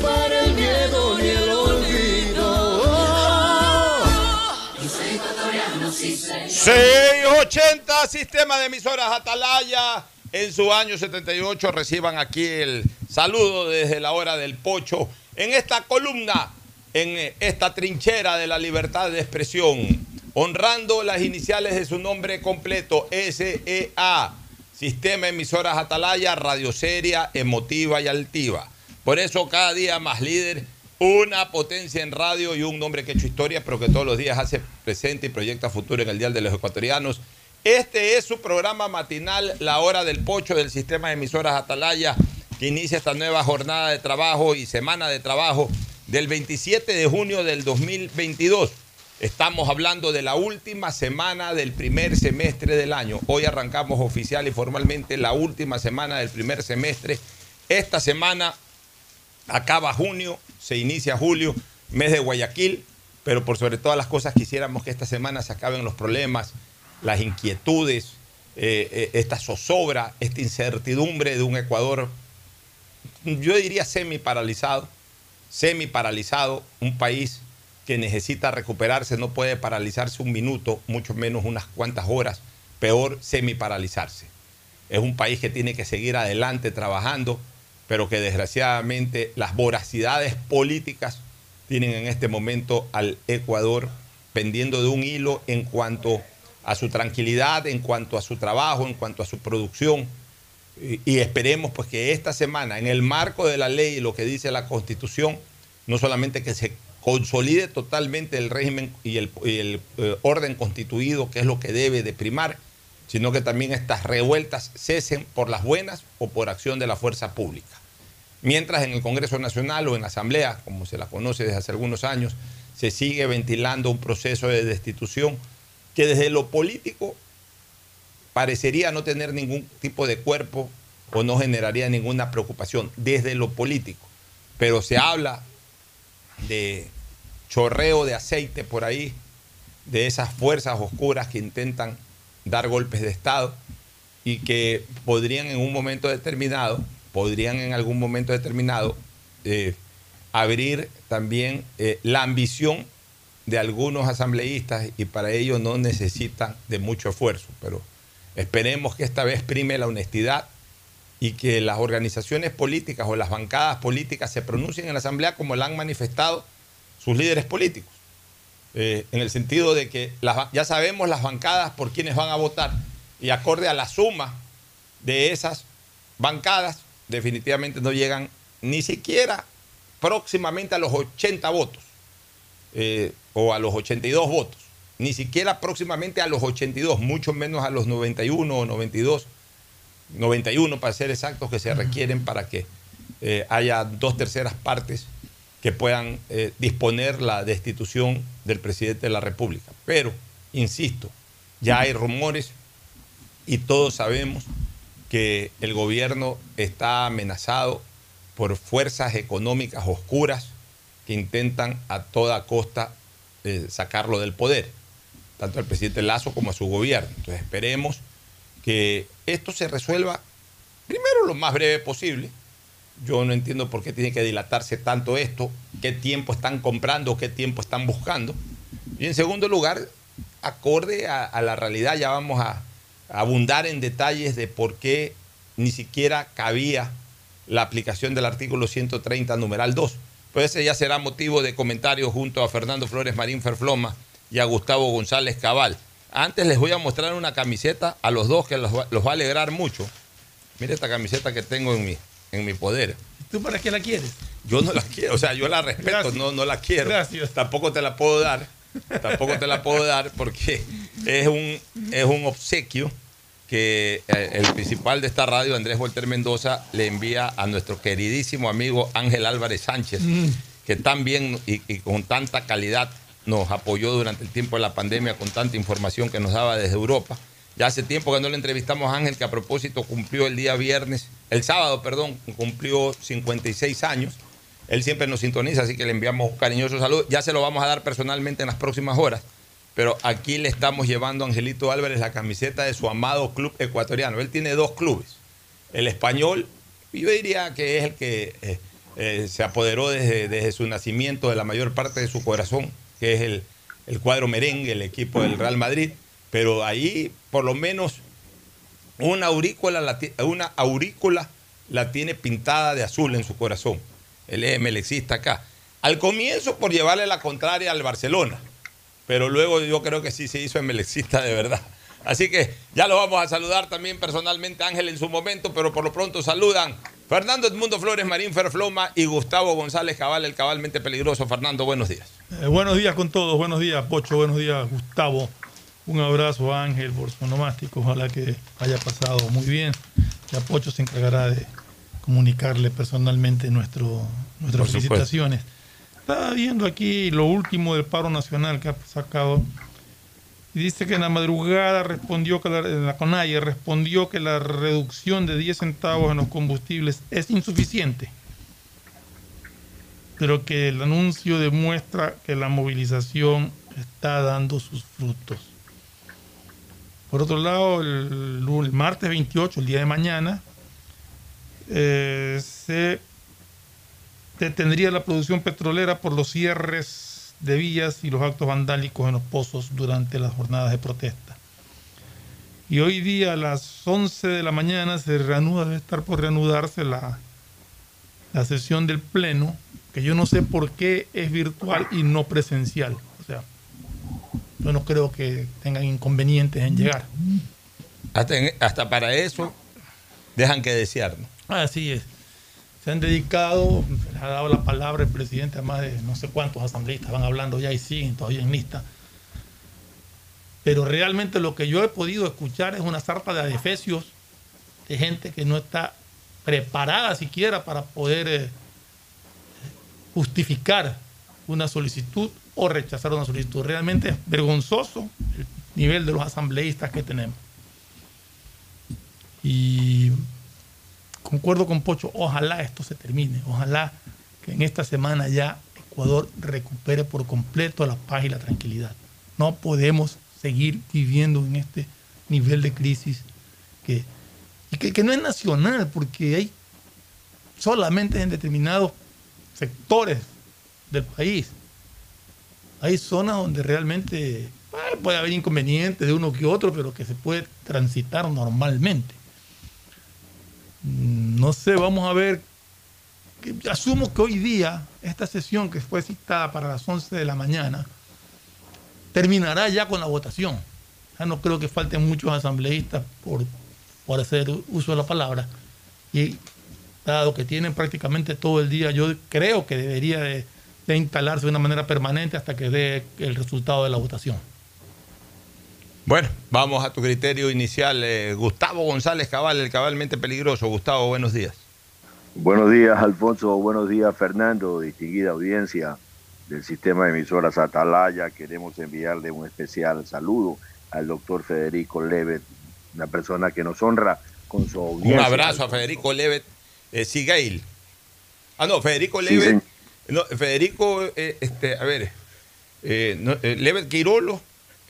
Para el miedo ni el olvido. Yo soy ecuatoriano, sí señor. 680 Sistema de Emisoras Atalaya. En su año 78 reciban aquí el saludo desde la hora del pocho. En esta columna, en esta trinchera de la libertad de expresión, honrando las iniciales de su nombre completo, SEA, Sistema Emisoras Atalaya, radio seria, emotiva y altiva. Por eso cada día más líder, una potencia en radio y un nombre que ha hecho historia, pero que todos los días hace presente y proyecta futuro en el Dial de los Ecuatorianos. Este es su programa matinal, La Hora del Pocho del Sistema de Emisoras Atalaya, que inicia esta nueva jornada de trabajo y semana de trabajo del 27 de junio del 2022. Estamos hablando de la última semana del primer semestre del año. Hoy arrancamos oficial y formalmente la última semana del primer semestre. Esta semana acaba junio, se inicia julio, mes de Guayaquil, pero por sobre todas las cosas quisiéramos que esta semana se acaben los problemas, las inquietudes, eh, eh, esta zozobra, esta incertidumbre de un Ecuador, yo diría semi paralizado, semi paralizado, un país que necesita recuperarse, no puede paralizarse un minuto, mucho menos unas cuantas horas, peor semi paralizarse. Es un país que tiene que seguir adelante trabajando, pero que desgraciadamente las voracidades políticas tienen en este momento al Ecuador pendiendo de un hilo en cuanto a su tranquilidad, en cuanto a su trabajo, en cuanto a su producción. Y, esperemos pues que esta semana, en el marco de la ley y lo que dice la Constitución, no solamente que se consolide totalmente el régimen y el, y el, eh, orden constituido, que es lo que debe de primar, sino que también estas revueltas cesen por las buenas o por acción de la fuerza pública. Mientras en el Congreso Nacional o en la Asamblea, como se la conoce desde hace algunos años, se sigue ventilando un proceso de destitución que desde lo político parecería no tener ningún tipo de cuerpo o no generaría ninguna preocupación desde lo político. Pero se habla de chorreo de aceite por ahí, de esas fuerzas oscuras que intentan dar golpes de Estado y que podrían en un momento determinado, podrían en algún momento determinado eh, abrir también eh, la ambición de algunos asambleístas y para ello no necesitan de mucho esfuerzo, pero esperemos que esta vez prime la honestidad y que las organizaciones políticas o las bancadas políticas se pronuncien en la asamblea como la han manifestado sus líderes políticos. Eh, en el sentido de que ya sabemos las bancadas por quienes van a votar y acorde a la suma de esas bancadas, definitivamente no llegan ni siquiera próximamente a los 80 votos eh, o a los 82 votos, ni siquiera próximamente a los 82, mucho menos a los 91 o 92, 91 para ser exactos, que se requieren para que eh, haya dos terceras partes que puedan eh, disponer la destitución del presidente de la República. Pero, insisto, ya hay rumores y todos sabemos que el gobierno está amenazado por fuerzas económicas oscuras que intentan a toda costa eh, sacarlo del poder, tanto al presidente Lazo como a su gobierno. Entonces esperemos que esto se resuelva primero lo más breve posible. Yo no entiendo por qué tiene que dilatarse tanto esto, qué tiempo están comprando, qué tiempo están buscando. Y en segundo lugar, acorde a, a la realidad, ya vamos a, abundar en detalles de por qué ni siquiera cabía la aplicación del artículo 130, numeral 2. Pues ese ya será motivo de comentario junto a Fernando Flores Marín Ferfloma y a Gustavo González Cabal. Antes les voy a mostrar una camiseta a los dos que los va, los va a alegrar mucho. Mira esta camiseta que tengo en mi, en mi poder. ¿Tú para qué la quieres? Yo no la quiero, o sea, yo la respeto, no, no la quiero. Gracias. Tampoco te la puedo dar. Tampoco te la puedo dar porque es un, es un obsequio que eh, el principal de esta radio, Andrés Volter Mendoza, le envía a nuestro queridísimo amigo Ángel Álvarez Sánchez, Mm. que tan bien y, y con tanta calidad nos apoyó durante el tiempo de la pandemia con tanta información que nos daba desde Europa. Ya hace tiempo que no le entrevistamos a Ángel, que a propósito cumplió el día viernes, el sábado, perdón, cumplió 56 años. Él siempre nos sintoniza, así que le enviamos un cariñoso saludo. Ya se lo vamos a dar personalmente en las próximas horas. Pero aquí le estamos llevando a Angelito Álvarez la camiseta de su amado club ecuatoriano. Él tiene dos clubes. El español, yo diría que es el que eh, eh, se apoderó desde, desde, su nacimiento de la mayor parte de su corazón, que es el, el cuadro merengue, el equipo del Real Madrid. Pero ahí, por lo menos, una aurícula, la, una aurícula la tiene pintada de azul en su corazón. Él es melexista acá. Al comienzo por llevarle la contraria al Barcelona, pero luego yo creo que sí se hizo melexista de verdad. Así que ya lo vamos a saludar también personalmente Ángel en su momento, pero por lo pronto saludan Fernando Edmundo Flores Marín Ferfloma y Gustavo González Cabal, el cabalmente peligroso. Fernando, buenos días. Eh, buenos días con todos, buenos días Pocho, buenos días Gustavo. Un abrazo a Ángel por su nomástico, ojalá que haya pasado muy bien. Ya Pocho se encargará de comunicarle personalmente nuestro, nuestras felicitaciones. Estaba viendo aquí lo último del paro nacional que ha sacado. Y dice que en la madrugada respondió que la, la CONAIE respondió que la reducción de 10 centavos en los combustibles es insuficiente. Pero que el anuncio demuestra que la movilización está dando sus frutos. Por otro lado, el, el martes 28, el día de mañana, eh, se detendría la producción petrolera por los cierres de vías y los actos vandálicos en los pozos durante las jornadas de protesta. Y hoy día a las 11 de la mañana se reanuda, debe estar por reanudarse la, la sesión del Pleno, que yo no sé por qué es virtual y no presencial. O sea, yo no creo que tengan inconvenientes en llegar. Hasta, en, hasta para eso dejan que desear. ¿no? Así es. Se han dedicado, se les ha dado la palabra el presidente a más de no sé cuántos asambleístas, van hablando ya y siguen todavía en lista. Pero realmente lo que yo he podido escuchar es una zarpa de adefesios de gente que no está preparada siquiera para poder eh, justificar una solicitud o rechazar una solicitud. Realmente es vergonzoso el nivel de los asambleístas que tenemos. Y concuerdo con Pocho, ojalá esto se termine, ojalá que en esta semana ya Ecuador recupere por completo la paz y la tranquilidad. No podemos seguir viviendo en este nivel de crisis que, y que, no es nacional, porque hay solamente en determinados sectores del país. Hay zonas donde realmente bueno, puede haber inconvenientes de uno que otro, pero que se puede transitar normalmente. No sé, vamos a ver. Asumo que hoy día esta sesión que fue citada para las 11 de la mañana terminará ya con la votación. Ya no creo que falten muchos asambleístas por, por hacer uso de la palabra. Y dado que tienen prácticamente todo el día, yo creo que debería de, de instalarse de una manera permanente hasta que dé el resultado de la votación. Bueno, vamos a tu criterio inicial. Eh, Gustavo González Cabal, el cabalmente peligroso. Gustavo, buenos días. Buenos días, Alfonso. Buenos días, Fernando. Distinguida audiencia del sistema de emisoras Atalaya. Queremos enviarle un especial saludo al doctor Federico Levet, una persona que nos honra con su audiencia. Un abrazo a Federico Levet eh, Sigail. Ah, no, Federico Levet. Sí, no, Federico, eh, este, a ver, eh, no, Levet Quirolo.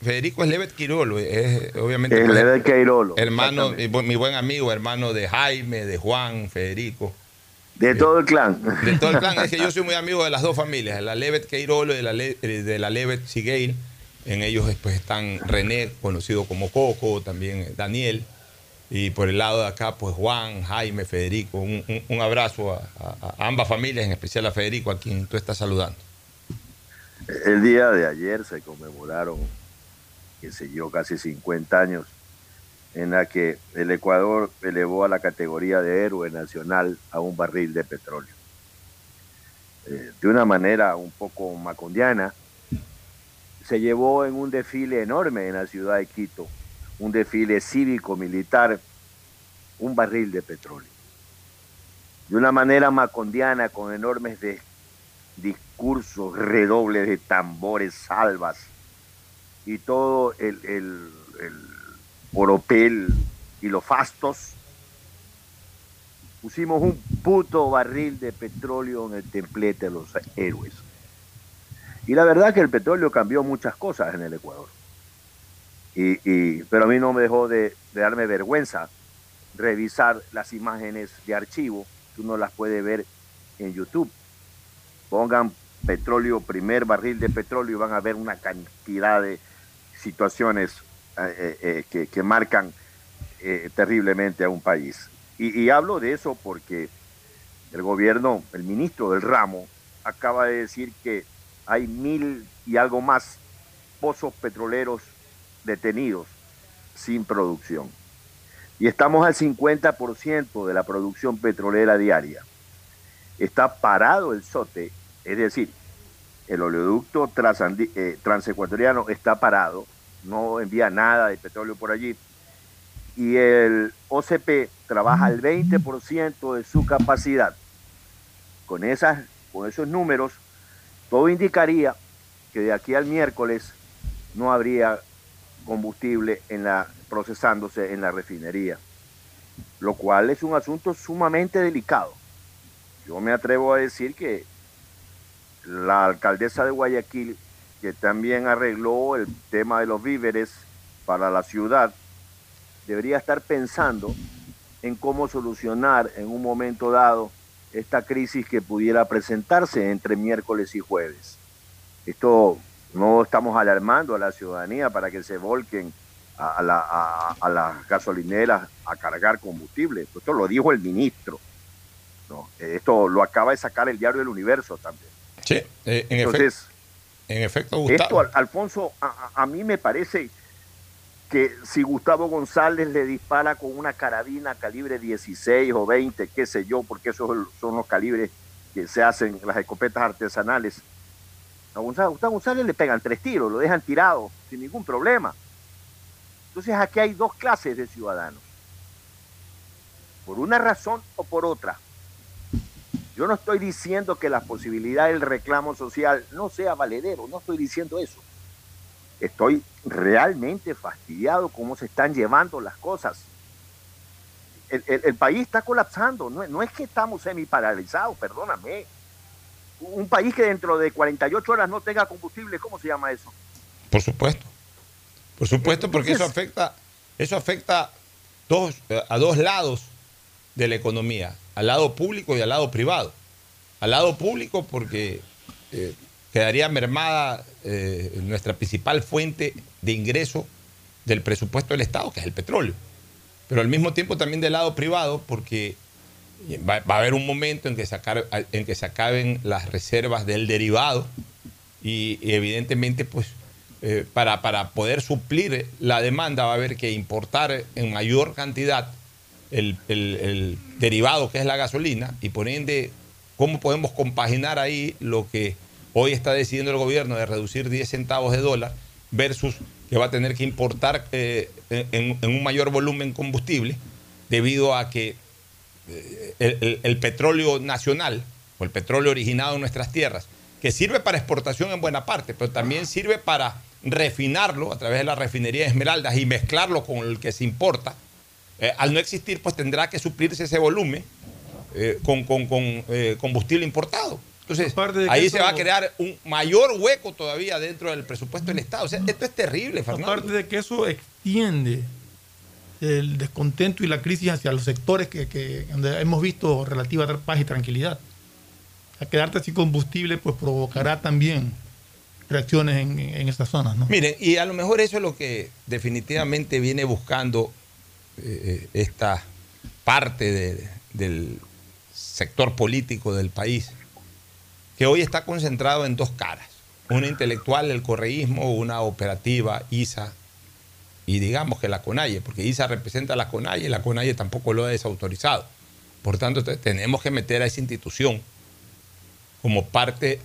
Federico es Levet Quirolo, es obviamente Levet Quirolo, hermano, mi, mi, buen amigo, hermano de Jaime, de Juan, Federico. De todo el clan. De todo el clan, es que yo soy muy amigo de las dos familias, de la Levet Queirolo y de la, Le, de la Levet Sigueil. En ellos pues, están René, conocido como Coco, también Daniel. Y por el lado de acá, pues Juan, Jaime, Federico. Un, un, un abrazo a, a, a ambas familias, en especial a Federico, a quien tú estás saludando. El día de ayer se conmemoraron sé yo, casi 50 años, en la que el Ecuador elevó a la categoría de héroe nacional a un barril de petróleo. Eh, de una manera un poco macondiana, se llevó en un desfile enorme en la ciudad de Quito, un desfile cívico-militar, un barril de petróleo. De una manera macondiana, con enormes discursos, redobles de tambores, salvas, y todo el, el, el, Oropel y los Fastos, pusimos un puto barril de petróleo en el templete de los héroes. Y la verdad que el petróleo cambió muchas cosas en el Ecuador. Y, y- pero a mí no me dejó de, de darme vergüenza revisar las imágenes de archivo, que uno las puede ver en YouTube. Pongan petróleo, primer barril de petróleo, y van a ver una cantidad de situaciones eh, eh, eh, que, que marcan eh, terriblemente a un país. Y, hablo de eso porque el gobierno, el ministro del ramo, acaba de decir que hay mil y algo más pozos petroleros detenidos sin producción. Y estamos al 50% de la producción petrolera diaria. Está parado el SOTE, es decir, el oleoducto transecuatoriano está parado, no envía nada de petróleo por allí. Y el OCP trabaja al 20% de su capacidad. Con, esas, con esos números, todo indicaría que de aquí al miércoles no habría combustible en la, procesándose en la refinería, lo cual es un asunto sumamente delicado. Yo me atrevo a decir que la alcaldesa de Guayaquil, que también arregló el tema de los víveres para la ciudad, debería estar pensando en cómo solucionar en un momento dado esta crisis que pudiera presentarse entre miércoles y jueves. Esto no estamos alarmando a la ciudadanía para que se volquen a, a la- a- a las gasolineras a cargar combustible. Esto lo dijo el ministro. ¿no? Esto lo acaba de sacar el diario del Universo también. Sí, eh, en, Entonces, en efecto, esto, Gustavo. Al- Alfonso, a, mí me parece que si Gustavo González le dispara con una carabina calibre 16 o 20, qué sé yo, porque esos son los calibres que se hacen en las escopetas artesanales, a Gustavo González le pegan tres tiros, lo dejan tirado sin ningún problema. Entonces aquí hay dos clases de ciudadanos, por una razón o por otra. Yo no estoy diciendo que la posibilidad del reclamo social no sea valedero, no estoy diciendo eso. Estoy realmente fastidiado cómo se están llevando las cosas. El, el- el país está colapsando, no, no es que estamos semi-paralizados, perdóname. Un país que dentro de 48 horas no tenga combustible, ¿cómo se llama eso? Por supuesto. Por supuesto, porque eso afecta, eso afecta dos, a dos lados de la economía, al lado público y al lado privado. Al lado público porque eh, quedaría mermada eh, nuestra principal fuente de ingreso del presupuesto del Estado, que es el petróleo. Pero al mismo tiempo también del lado privado porque va, va a haber un momento en que, en que se acaben las reservas del derivado y, evidentemente pues eh, para, para poder suplir la demanda va a haber que importar en mayor cantidad el, derivado que es la gasolina y por ende cómo podemos compaginar ahí lo que hoy está decidiendo el gobierno de reducir 10 centavos de dólar versus que va a tener que importar eh, en, un mayor volumen combustible debido a que eh, el, el- el petróleo nacional o el petróleo originado en nuestras tierras, que sirve para exportación en buena parte, pero también sirve para refinarlo a través de la refinería de Esmeraldas y mezclarlo con el que se importa, eh, al no existir, pues tendrá que suplirse ese volumen eh, con, con- con, eh, combustible importado. Entonces, ahí eso- se va a crear un mayor hueco todavía dentro del presupuesto del Estado. O sea, esto es terrible, Fernando. Aparte de que eso extiende el descontento y la crisis hacia los sectores que, que- donde hemos visto relativa paz y tranquilidad. A quedarte sin combustible, pues provocará también reacciones en, en esas zonas, ¿no? Miren, y a lo mejor eso es lo que definitivamente viene buscando eh, esta parte de- del sector político del país, que hoy está concentrado en dos caras. Una intelectual, el correísmo, una operativa, ISA, y digamos que la CONAIE, porque ISA representa a la CONAIE y la CONAIE tampoco lo ha desautorizado. Por tanto, te- tenemos que meter a esa institución como parte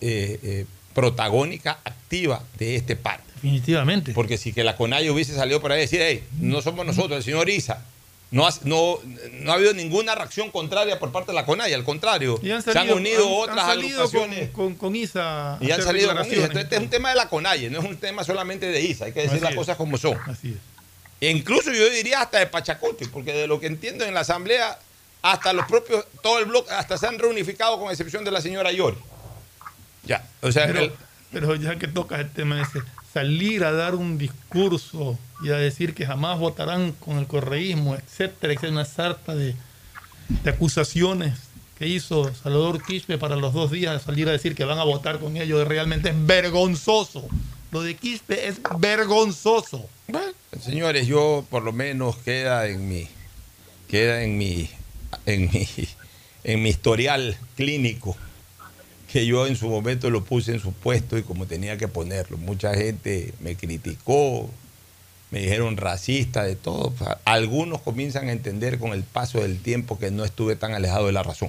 eh, eh, protagónica, activa de este paro. Definitivamente. Porque si que la CONAIE hubiese salido por ahí y decir, hey, no somos nosotros, el señor Isa, no ha, no, no ha habido ninguna reacción contraria por parte de la CONAIE, al contrario, Y han se han unido han- otras han agrupaciones con, con, con ISA. y han salido con ISA. Entonces, este es un tema de la CONAIE, no es un tema solamente de ISA, hay que decir Así las es. cosas como son. Así es. E incluso yo diría hasta de Pachacuti, porque de lo que entiendo en la asamblea, hasta los propios, todo el bloque, hasta se han reunificado con excepción de la señora Yori. Ya, o sea, pero, el- pero ya que tocas el tema ese, salir a dar un discurso y a decir que jamás votarán con el correísmo, etcétera, etcétera, una sarta de, de acusaciones que hizo Salvador Quispe para los dos días salir a decir que van a votar con ellos realmente es vergonzoso. Lo de Quispe es vergonzoso. Señores, yo por lo menos queda en mi queda en mi en mi en mi historial clínico que yo en su momento lo puse en su puesto y como tenía que ponerlo. Mucha gente me criticó, me dijeron racista, de todo. Algunos comienzan a entender con el paso del tiempo que no estuve tan alejado de la razón.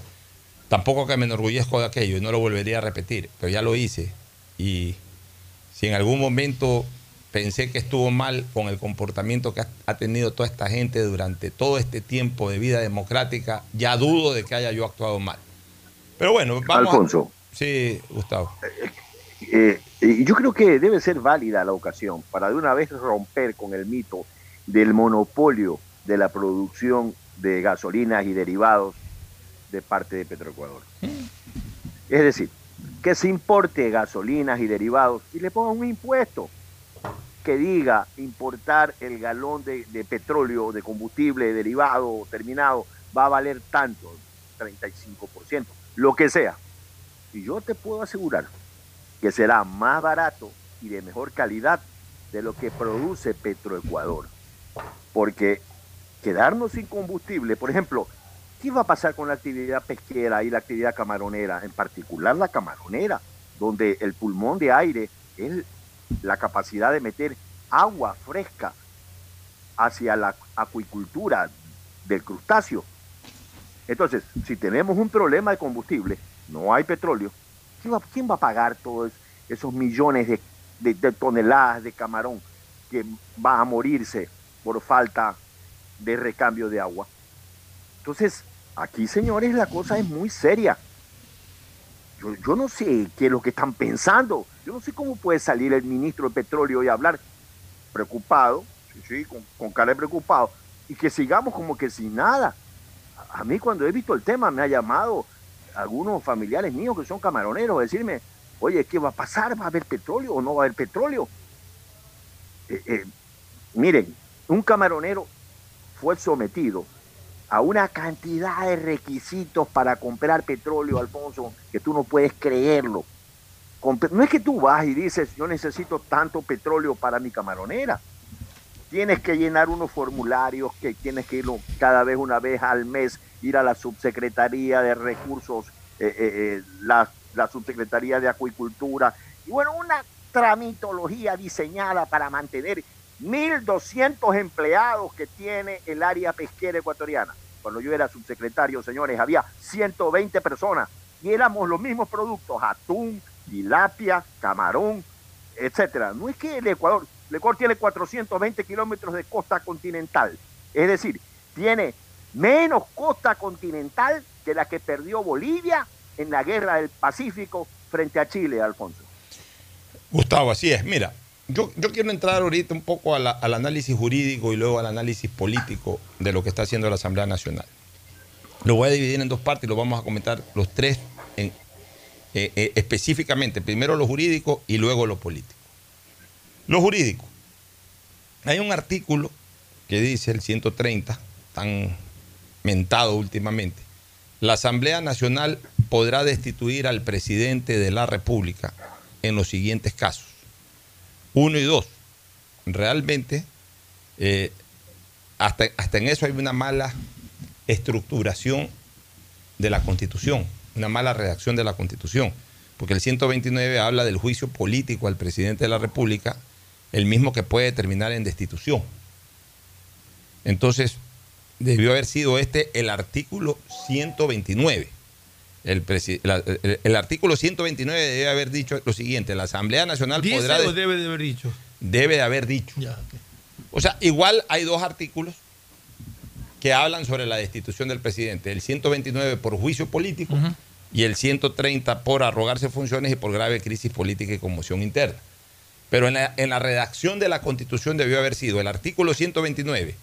Tampoco que me enorgullezco de aquello y no lo volvería a repetir, pero ya lo hice. Y si en algún momento pensé que estuvo mal con el comportamiento que ha, tenido toda esta gente durante todo este tiempo de vida democrática, ya dudo de que haya yo actuado mal. Pero bueno, vamos. Alfonso. Sí, Gustavo. Eh, y yo creo que debe ser válida la ocasión para de una vez romper con el mito del monopolio de la producción de gasolinas y derivados de parte de Petroecuador. Es decir, que se importe gasolinas y derivados y le pongan un impuesto que diga importar el galón de, de petróleo, de combustible derivado o terminado va a valer tanto, 35%, lo que sea. Y yo te puedo asegurar que será más barato y de mejor calidad de lo que produce Petroecuador. Porque quedarnos sin combustible, por ejemplo, ¿qué va a pasar con la actividad pesquera y la actividad camaronera? En particular la camaronera, donde el pulmón de aire es la capacidad de meter agua fresca hacia la acuicultura del crustáceo. Entonces, si tenemos un problema de combustible, no hay petróleo, ¿quién va, a pagar todos esos millones de, toneladas de camarón que va a morirse por falta de recambio de agua? Entonces, aquí, señores, la cosa es muy seria. Yo, no sé qué es lo que están pensando. Yo no sé cómo puede salir el ministro de Petróleo y hablar preocupado, sí, sí, con, cara de preocupado, y que sigamos como que sin nada. A mí cuando he visto el tema me ha llamado algunos familiares míos que son camaroneros decirme, oye, ¿qué va a pasar? ¿Va a haber petróleo o no va a haber petróleo? Eh, eh, miren, un camaronero fue sometido a una cantidad de requisitos para comprar petróleo, Alfonso, que tú no puedes creerlo. No es que tú vas y dices, yo necesito tanto petróleo para mi camaronera. Tienes que llenar unos formularios que tienes que ir cada vez una vez al mes, ir a la subsecretaría de recursos, eh, eh, eh, la, la subsecretaría de acuicultura. Y bueno, una tramitología diseñada para mantener 1.200 empleados que tiene el área pesquera ecuatoriana. Cuando yo era subsecretario, señores, había 120 personas y éramos los mismos productos, atún, tilapia, camarón, etcétera. No es que el Ecuador, el Ecuador tiene 420 kilómetros de costa continental, es decir, tiene menos costa continental que la que perdió Bolivia en la guerra del Pacífico frente a Chile, Alfonso. Gustavo, así es. Mira, yo, yo quiero entrar ahorita un poco a al análisis jurídico y luego al análisis político de lo que está haciendo la Asamblea Nacional. Lo voy a dividir en dos partes y lo vamos a comentar los tres eh, eh, específicamente. Primero lo jurídico y luego lo político. Lo jurídico. Hay un artículo que dice el 130, tan mentado últimamente. La Asamblea Nacional podrá destituir al presidente de la República en los siguientes casos. Uno y dos. Realmente, eh, hasta, hasta en eso hay una mala estructuración de la Constitución, una mala redacción de la Constitución, porque el 129 habla del juicio político al presidente de la República, el mismo que puede terminar en destitución. Entonces, debió haber sido este el artículo 129. El, la- el- el artículo 129 debe haber dicho lo siguiente, la Asamblea Nacional ¿Dice podrá... o de- debe de haber dicho? debe de haber dicho. Ya. O sea, igual hay dos artículos que hablan sobre la destitución del presidente. El 129 por juicio político y el 130 por arrogarse funciones y por grave crisis política y conmoción interna. pero en la, en la redacción de la Constitución debió haber sido el artículo 129.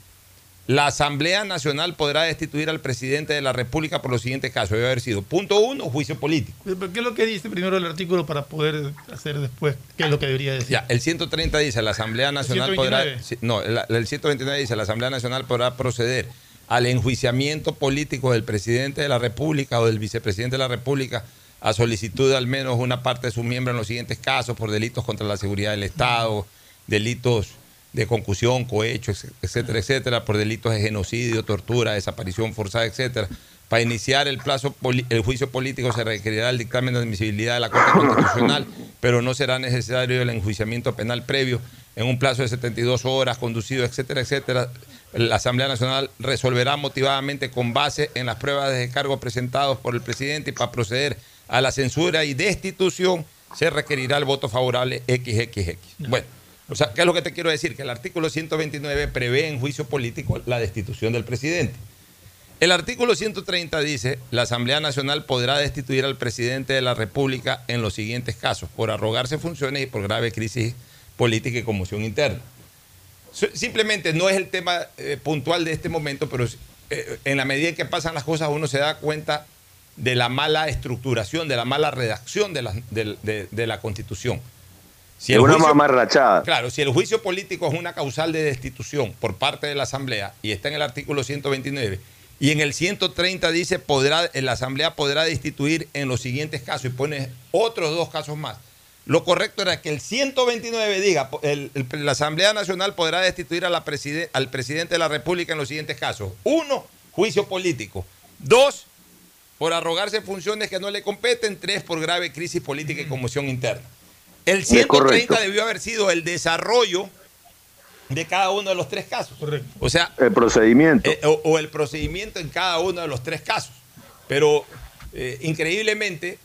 La Asamblea Nacional podrá destituir al presidente de la República por los siguientes casos. Debe haber sido, punto uno, juicio político. ¿Pero ¿Qué es lo que dice primero el artículo para poder hacer después qué es lo que debería decir? Ya, el 130 dice, la Asamblea Nacional podrá... 129. sí, No, el, el 129 dice, la Asamblea Nacional podrá proceder al enjuiciamiento político del presidente de la República o del vicepresidente de la República a solicitud de al menos una parte de sus miembros en los siguientes casos por delitos contra la seguridad del Estado, delitos de concusión, cohecho, etcétera, etcétera, por delitos de genocidio, tortura, desaparición forzada, etcétera. Para iniciar el plazo el juicio político se requerirá el dictamen de admisibilidad de la Corte Constitucional, pero no será necesario el enjuiciamiento penal previo en un plazo de 72 horas, conducido, etcétera, etcétera. La Asamblea Nacional resolverá motivadamente con base en las pruebas de descargo presentados por el presidente y para proceder a la censura y destitución se requerirá el voto favorable XXX. Bueno, o sea, ¿qué es lo que te quiero decir? Que el artículo 129 prevé en juicio político la destitución del presidente. El artículo 130 dice, la Asamblea Nacional podrá destituir al presidente de la República en los siguientes casos, por arrogarse funciones y por grave crisis política y conmoción interna. Simplemente no es el tema eh, puntual de este momento, pero eh, en la medida en que pasan las cosas uno se da cuenta de la mala estructuración, de la mala redacción de la Constitución. Si Es una mamarrachada. Claro, si el juicio político es una causal de destitución por parte de la Asamblea y está en el artículo 129 y en el 130 dice podrá la Asamblea podrá destituir en los siguientes casos y pone otros dos casos más. Lo correcto era que el 129 diga el- el- la Asamblea Nacional podrá destituir a la preside- al presidente de la República en los siguientes casos. Uno, juicio político. Dos, por arrogarse funciones que no le competen. Tres, por grave crisis política y conmoción interna. El Es 130 correcto. debió haber sido el desarrollo de cada uno de los tres casos. O sea, El procedimiento. eh, o, o el procedimiento en cada uno de los tres casos. Pero eh, increíblemente,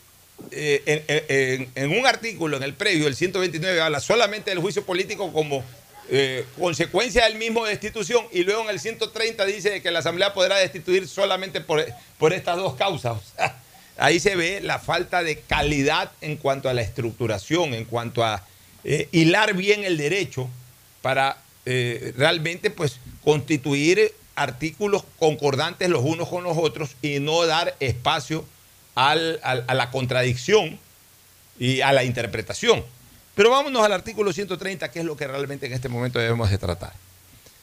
eh, en, en- en un artículo, en el previo, el 129, habla solamente del juicio político como eh, consecuencia del mismo de destitución y luego en el 130 dice que la Asamblea podrá destituir solamente por, por estas dos causas. O sea, ahí se ve la falta de calidad en cuanto a la estructuración, en cuanto a eh, hilar bien el derecho para eh, realmente pues constituir artículos concordantes los unos con los otros y no dar espacio al- a la contradicción y a la interpretación. Pero vámonos al artículo 130, que es lo que realmente en este momento debemos de tratar.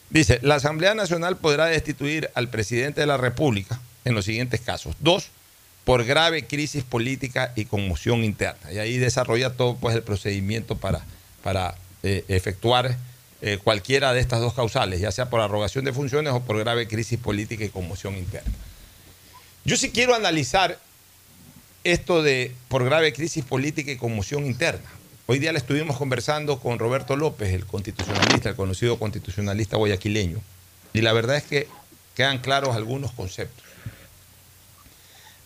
Dice, la Asamblea Nacional podrá destituir al presidente de la República en los siguientes casos. Dos, por grave crisis política y conmoción interna. Y ahí desarrolla todo pues, el procedimiento para, para eh, efectuar eh, cualquiera de estas dos causales, ya sea por arrogación de funciones o por grave crisis política y conmoción interna. Yo sí quiero analizar esto de por grave crisis política y conmoción interna. Hoy día le estuvimos conversando con Roberto López, el constitucionalista, el conocido constitucionalista guayaquileño, y la verdad es que quedan claros algunos conceptos.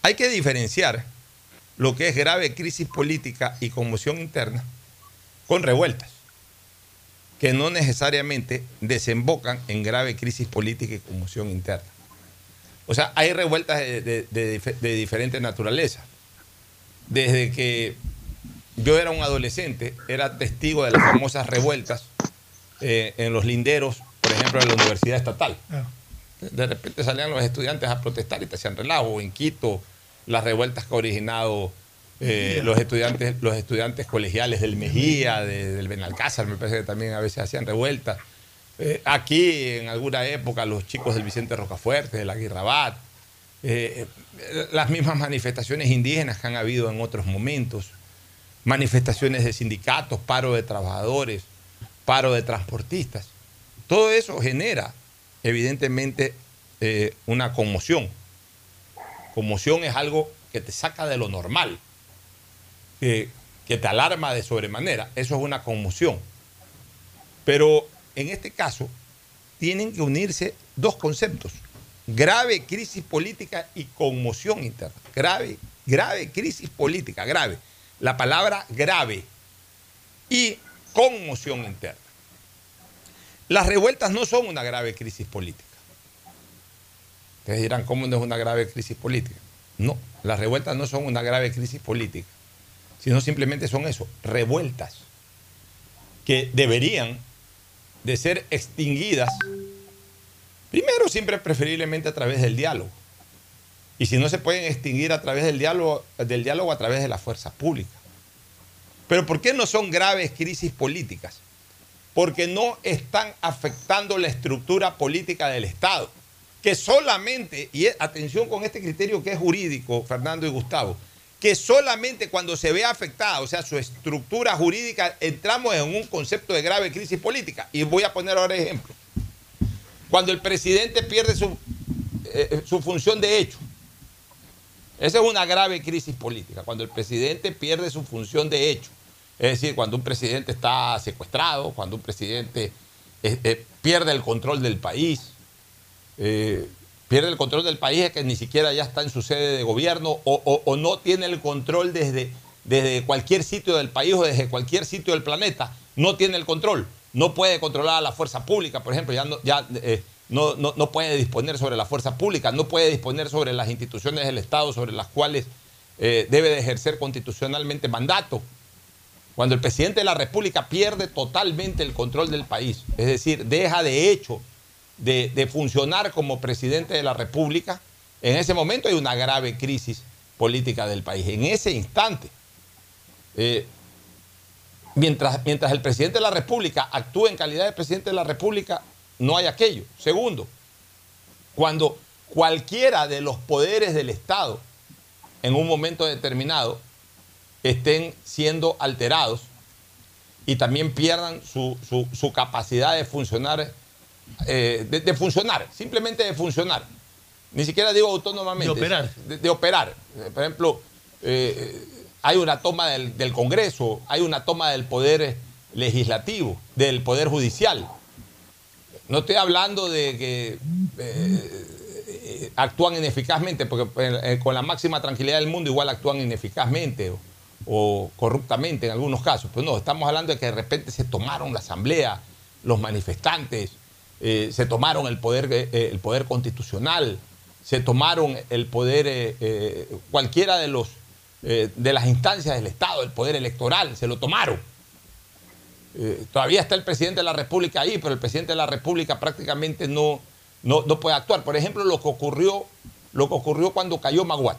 Hay que diferenciar lo que es grave crisis política y conmoción interna con revueltas, que no necesariamente desembocan en grave crisis política y conmoción interna. O sea, hay revueltas de, de- de dif- de diferente naturaleza. Desde que yo era un adolescente, era testigo de las famosas revueltas eh, en los linderos, por ejemplo, de la Universidad Estatal. De repente salían los estudiantes a protestar y te hacían relajo. En Quito, las revueltas que ha originado eh, los, estudiantes, los estudiantes colegiales del Mejía, de- del Benalcázar, me parece que también a veces hacían revueltas. Eh, aquí, en alguna época, los chicos del Vicente Rocafuerte, del Aguirrabat, eh, eh, las mismas manifestaciones indígenas que han habido en otros momentos, manifestaciones de sindicatos, paro de trabajadores, paro de transportistas. Todo eso genera, evidentemente, una conmoción. Conmoción es algo que te saca de lo normal, que, te alarma de sobremanera. Eso es una conmoción. Pero en este caso, tienen que unirse dos conceptos. Grave crisis política y conmoción interna. Grave, grave crisis política, grave. La palabra grave y conmoción interna. Las revueltas no son una grave crisis política. Ustedes dirán, ¿cómo no es una grave crisis política? No, las revueltas no son una grave crisis política, sino simplemente son eso, revueltas. que deberían de ser extinguidas, primero siempre preferiblemente a través del diálogo. Y si no se pueden extinguir a través del diálogo, del diálogo a través de la fuerza pública. Pero ¿por qué no son graves crisis políticas? Porque no están afectando la estructura política del Estado. Que solamente, y atención con este criterio que es jurídico, Fernando y Gustavo, que solamente cuando se ve afectada, o sea, su estructura jurídica, entramos en un concepto de grave crisis política. Y voy a poner ahora ejemplo. Cuando el presidente pierde su, eh, su función de hecho, esa es una grave crisis política, cuando el presidente pierde su función de hecho. Es decir, cuando un presidente está secuestrado, cuando un presidente eh, eh, pierde el control del país, eh, pierde el control del país que ni siquiera ya está en su sede de gobierno o, no tiene el control desde, desde cualquier sitio del país o desde cualquier sitio del planeta, no tiene el control. No puede controlar a la fuerza pública, por ejemplo, ya no, ya, no, no, puede disponer sobre la fuerza pública, no puede disponer sobre las instituciones del Estado sobre las cuales eh, debe de ejercer constitucionalmente mandato. Cuando el presidente de la República pierde totalmente el control del país, es decir, deja de hecho de, funcionar como presidente de la República, en ese momento hay una grave crisis política del país. En ese instante, eh, mientras, mientras el presidente de la República actúa en calidad de presidente de la República, no hay aquello. Segundo, cuando cualquiera de los poderes del Estado en un momento determinado estén siendo alterados y también pierdan su, capacidad de funcionar, eh, de, funcionar, simplemente de funcionar. Ni siquiera digo autónomamente. De operar. De, operar. Por ejemplo, eh, hay una toma del, del Congreso, hay una toma del poder legislativo, del poder judicial no estoy hablando de que eh, actúan ineficazmente, porque eh, con la máxima tranquilidad del mundo igual actúan ineficazmente o, corruptamente en algunos casos. Pero no, estamos hablando de que de repente se tomaron la asamblea, los manifestantes, eh, se tomaron el poder, el poder constitucional, se tomaron el poder, cualquiera de, los, de las instancias del Estado, el poder electoral, se lo tomaron. Eh, todavía está el presidente de la República ahí, pero el presidente de la República prácticamente no, no, puede actuar. Por ejemplo, lo que ocurrió, lo que ocurrió cuando cayó Maguat.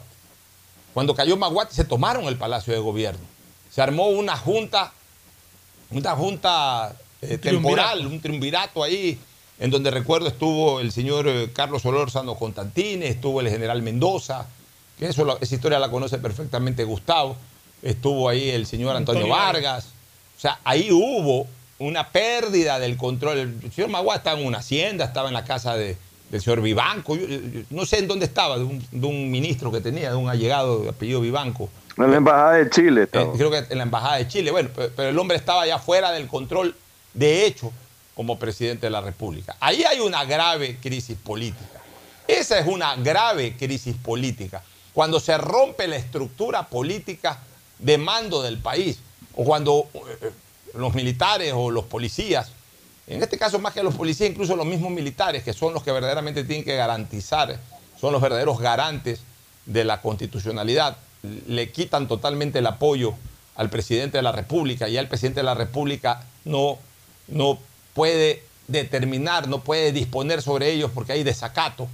Cuando cayó Maguat se tomaron el Palacio de Gobierno. Se armó una junta, una junta eh, temporal, un triunvirato ahí, en donde recuerdo estuvo el señor eh, Carlos Solórzano Constantine, estuvo el general Mendoza, que eso, esa historia la conoce perfectamente Gustavo, estuvo ahí el señor Antonio Vargas o sea, ahí hubo una pérdida del control. El señor Magua estaba en una hacienda, estaba en la casa del señor Vivanco. no sé en dónde estaba, de un, ministro que tenía, de un allegado de apellido Vivanco. En la Embajada de Chile eh, estaba. creo que en la Embajada de Chile. Bueno, pero, el hombre estaba ya fuera del control, de hecho, como presidente de la República. Ahí hay una grave crisis política. Esa es una grave crisis política. Cuando se rompe la estructura política de mando del país o cuando eh, los militares o los policías, en este caso más que los policías, incluso los mismos militares, que son los que verdaderamente tienen que garantizar, son los verdaderos garantes de la constitucionalidad, le quitan totalmente el apoyo al presidente de la República y el presidente de la República no, no puede determinar, no puede disponer sobre ellos porque hay desacato,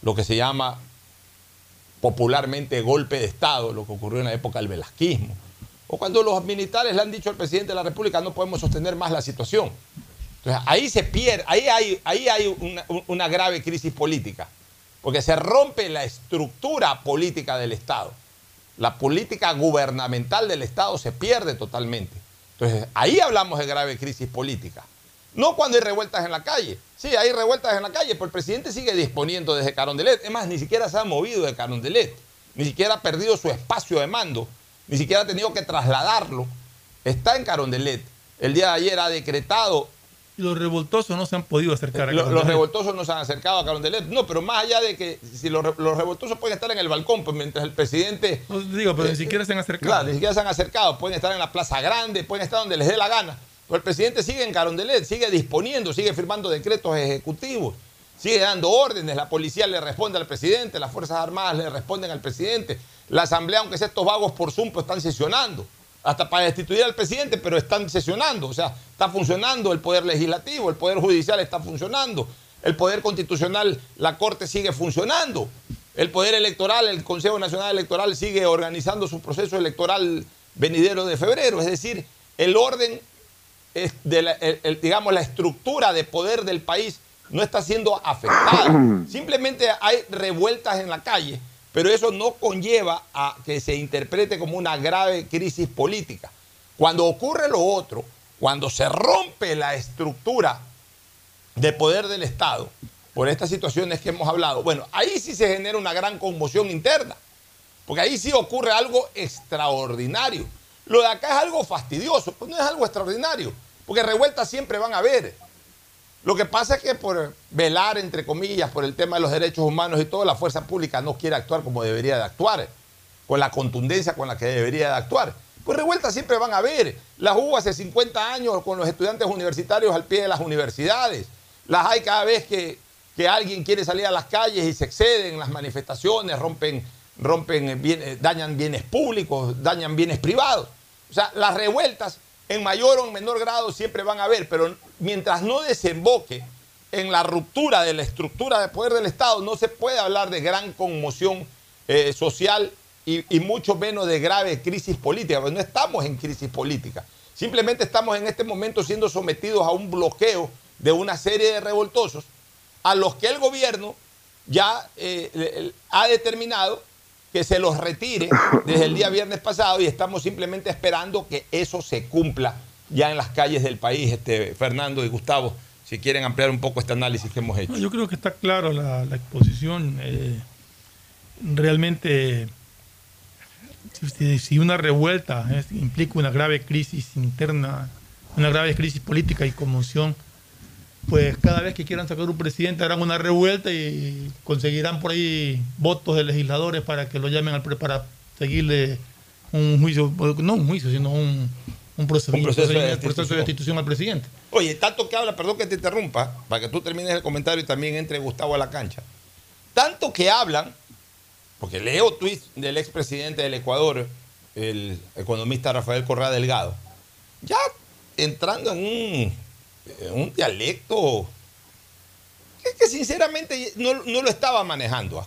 lo que se llama popularmente golpe de Estado, lo que ocurrió en la época del velasquismo o cuando los militares le han dicho al presidente de la República no podemos sostener más la situación. Entonces ahí se pierde, ahí hay, ahí hay una, una grave crisis política, porque se rompe la estructura política del Estado. La política gubernamental del Estado se pierde totalmente. Entonces ahí hablamos de grave crisis política. No cuando hay revueltas en la calle. Sí, hay revueltas en la calle, pero el presidente sigue disponiendo desde Carondelet. Es más, ni siquiera se ha movido de Carondelet. Ni siquiera ha perdido su espacio de mando ni siquiera ha tenido que trasladarlo. Está en Carondelet. El día de ayer ha decretado. Y los revoltosos no se han podido acercar a Carondelet. Los revoltosos no se han acercado a Carondelet. No, pero más allá de que si los, revoltosos pueden estar en el balcón, pues mientras el presidente. No digo, pero ni eh, siquiera se han acercado. Claro, ni siquiera se han acercado. Pueden estar en la Plaza Grande, pueden estar donde les dé la gana. Pero el presidente sigue en Carondelet, sigue disponiendo, sigue firmando decretos ejecutivos sigue dando órdenes, la policía le responde al presidente, las Fuerzas Armadas le responden al presidente, la Asamblea, aunque sea estos vagos por Zoom, pues están sesionando. hasta para destituir al presidente, pero están sesionando, o sea, está funcionando el poder legislativo, el poder judicial está funcionando, el poder constitucional, la Corte sigue funcionando, el poder electoral, el Consejo Nacional Electoral sigue organizando su proceso electoral venidero de febrero, es decir, el orden, de la, el- el- digamos, la estructura de poder del país no está siendo afectada. Simplemente hay revueltas en la calle, pero eso no conlleva a que se interprete como una grave crisis política. Cuando ocurre lo otro, cuando se rompe la estructura de poder del Estado por estas situaciones que hemos hablado, bueno, ahí sí se genera una gran conmoción interna, porque ahí sí ocurre algo extraordinario. Lo de acá es algo fastidioso, pues no es algo extraordinario, porque revueltas siempre van a haber. Lo que pasa es que por velar, entre comillas, por el tema de los derechos humanos y todo, la fuerza pública no quiere actuar como debería de actuar, con la contundencia con la que debería de actuar. Pues revueltas siempre van a haber. Las hubo hace 50 años con los estudiantes universitarios al pie de las universidades. Las hay cada vez que, que alguien quiere salir a las calles y se exceden las manifestaciones, rompen, rompen bien- eh, dañan bienes públicos, dañan bienes privados. O sea, las revueltas en mayor o en menor grado siempre van a haber, pero mientras no desemboque en la ruptura de la estructura de poder del Estado, no se puede hablar de gran conmoción eh, social y, mucho menos de grave crisis política, porque no estamos en crisis política. Simplemente estamos en este momento siendo sometidos a un bloqueo de una serie de revoltosos a los que el gobierno ya eh, ha determinado que se los retire desde el día viernes pasado y estamos simplemente esperando que eso se cumpla ya en las calles del país, este, Fernando y Gustavo, si quieren ampliar un poco este análisis que hemos hecho. Yo creo que está claro la, exposición. eh, realmente, si, una revuelta es- implica una grave crisis interna, una grave crisis política y conmoción, pues cada vez que quieran sacar un presidente harán una revuelta y conseguirán por ahí votos de legisladores para que lo llamen al para seguirle un juicio, no un juicio, sino un, un procedimiento- Un proceso de procedimiento- proceso de destitución. al presidente. Oye, tanto que habla, perdón que te interrumpa, para que tú termines el comentario y también entre Gustavo a la cancha. Tanto que hablan, porque leo tweets del expresidente del Ecuador, el economista Rafael Correa Delgado, ya entrando en un, un dialecto que, que sinceramente no, no lo estaba manejando. ah.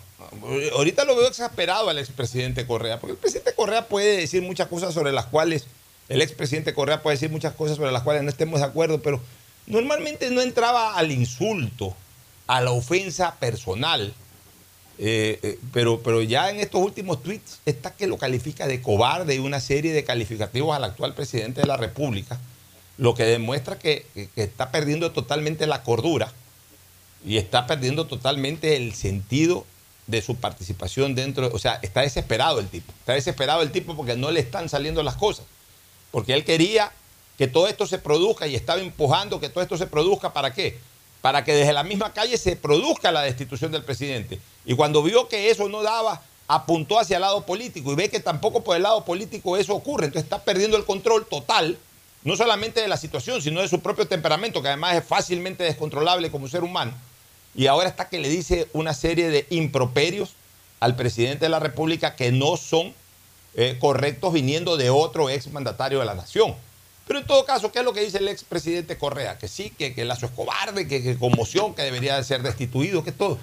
Ahorita lo veo exasperado al expresidente Correa, porque el presidente Correa puede decir muchas cosas sobre las cuales, el expresidente Correa puede decir muchas cosas sobre las cuales no estemos de acuerdo, pero normalmente no entraba al insulto, a la ofensa personal. Eh, eh, pero, pero ya en estos últimos tweets está que lo califica de cobarde y una serie de calificativos al actual presidente de la República, lo que demuestra que, está perdiendo totalmente la cordura y está perdiendo totalmente el sentido de su participación dentro, o sea, está desesperado el tipo, está desesperado el tipo porque no le están saliendo las cosas, porque él quería que todo esto se produzca y estaba empujando que todo esto se produzca, ¿para qué? Para que desde la misma calle se produzca la destitución del presidente. Y cuando vio que eso no daba, apuntó hacia el lado político y ve que tampoco por el lado político eso ocurre, entonces está perdiendo el control total, no solamente de la situación, sino de su propio temperamento, que además es fácilmente descontrolable como ser humano. Y ahora está que le dice una serie de improperios al presidente de la República que no son eh, correctos viniendo de otro exmandatario de la nación. Pero en todo caso, ¿qué es lo que dice el expresidente Correa? Que sí, que, que lazo es cobarde, que, que conmoción, que debería de ser destituido, que todo.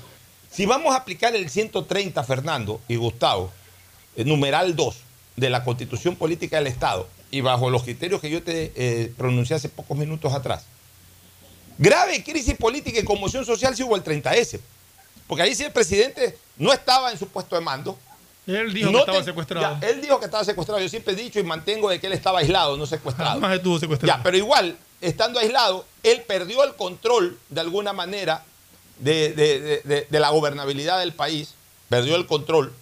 Si vamos a aplicar el 130, Fernando y Gustavo, numeral 2 de la Constitución Política del Estado, y bajo los criterios que yo te eh, pronuncié hace pocos minutos atrás, grave crisis política y conmoción social si hubo el 30S. Porque ahí sí el presidente no estaba en su puesto de mando. Él dijo No que estaba te- secuestrado. ya, él dijo que estaba secuestrado. Yo siempre he dicho y mantengo de que él estaba aislado, no secuestrado. Jamás estuvo secuestrado. Ya, pero igual, estando aislado, él perdió el control de alguna manera de, de- de- de- de la gobernabilidad del país, perdió el control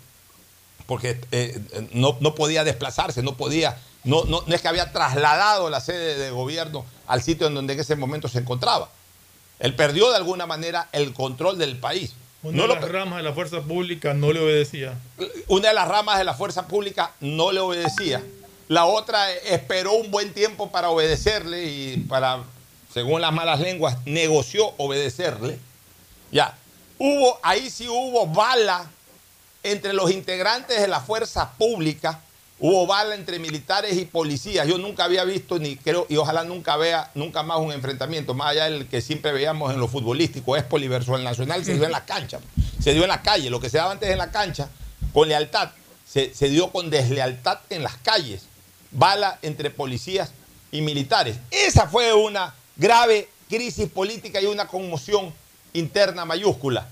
porque eh, no, no podía desplazarse, no podía, no, no, no es que había trasladado la sede de gobierno al sitio en donde en ese momento se encontraba. Él perdió de alguna manera el control del país. Una No de lo las ramas de la fuerza pública no le obedecía. una de las ramas de la fuerza pública no le obedecía. La otra esperó un buen tiempo para obedecerle y para, según las malas lenguas, negoció obedecerle. Ya. Hubo, ahí sí hubo bala entre los integrantes de la fuerza pública hubo bala entre militares y policías. Yo nunca había visto ni creo y ojalá nunca vea nunca más un enfrentamiento más allá del que siempre veíamos en lo futbolístico, es versus el Nacional se dio en la cancha, se dio en la calle, lo que se daba antes en la cancha con lealtad se, se dio con deslealtad en las calles, bala entre policías y militares. Esa fue una grave crisis política y una conmoción interna mayúscula.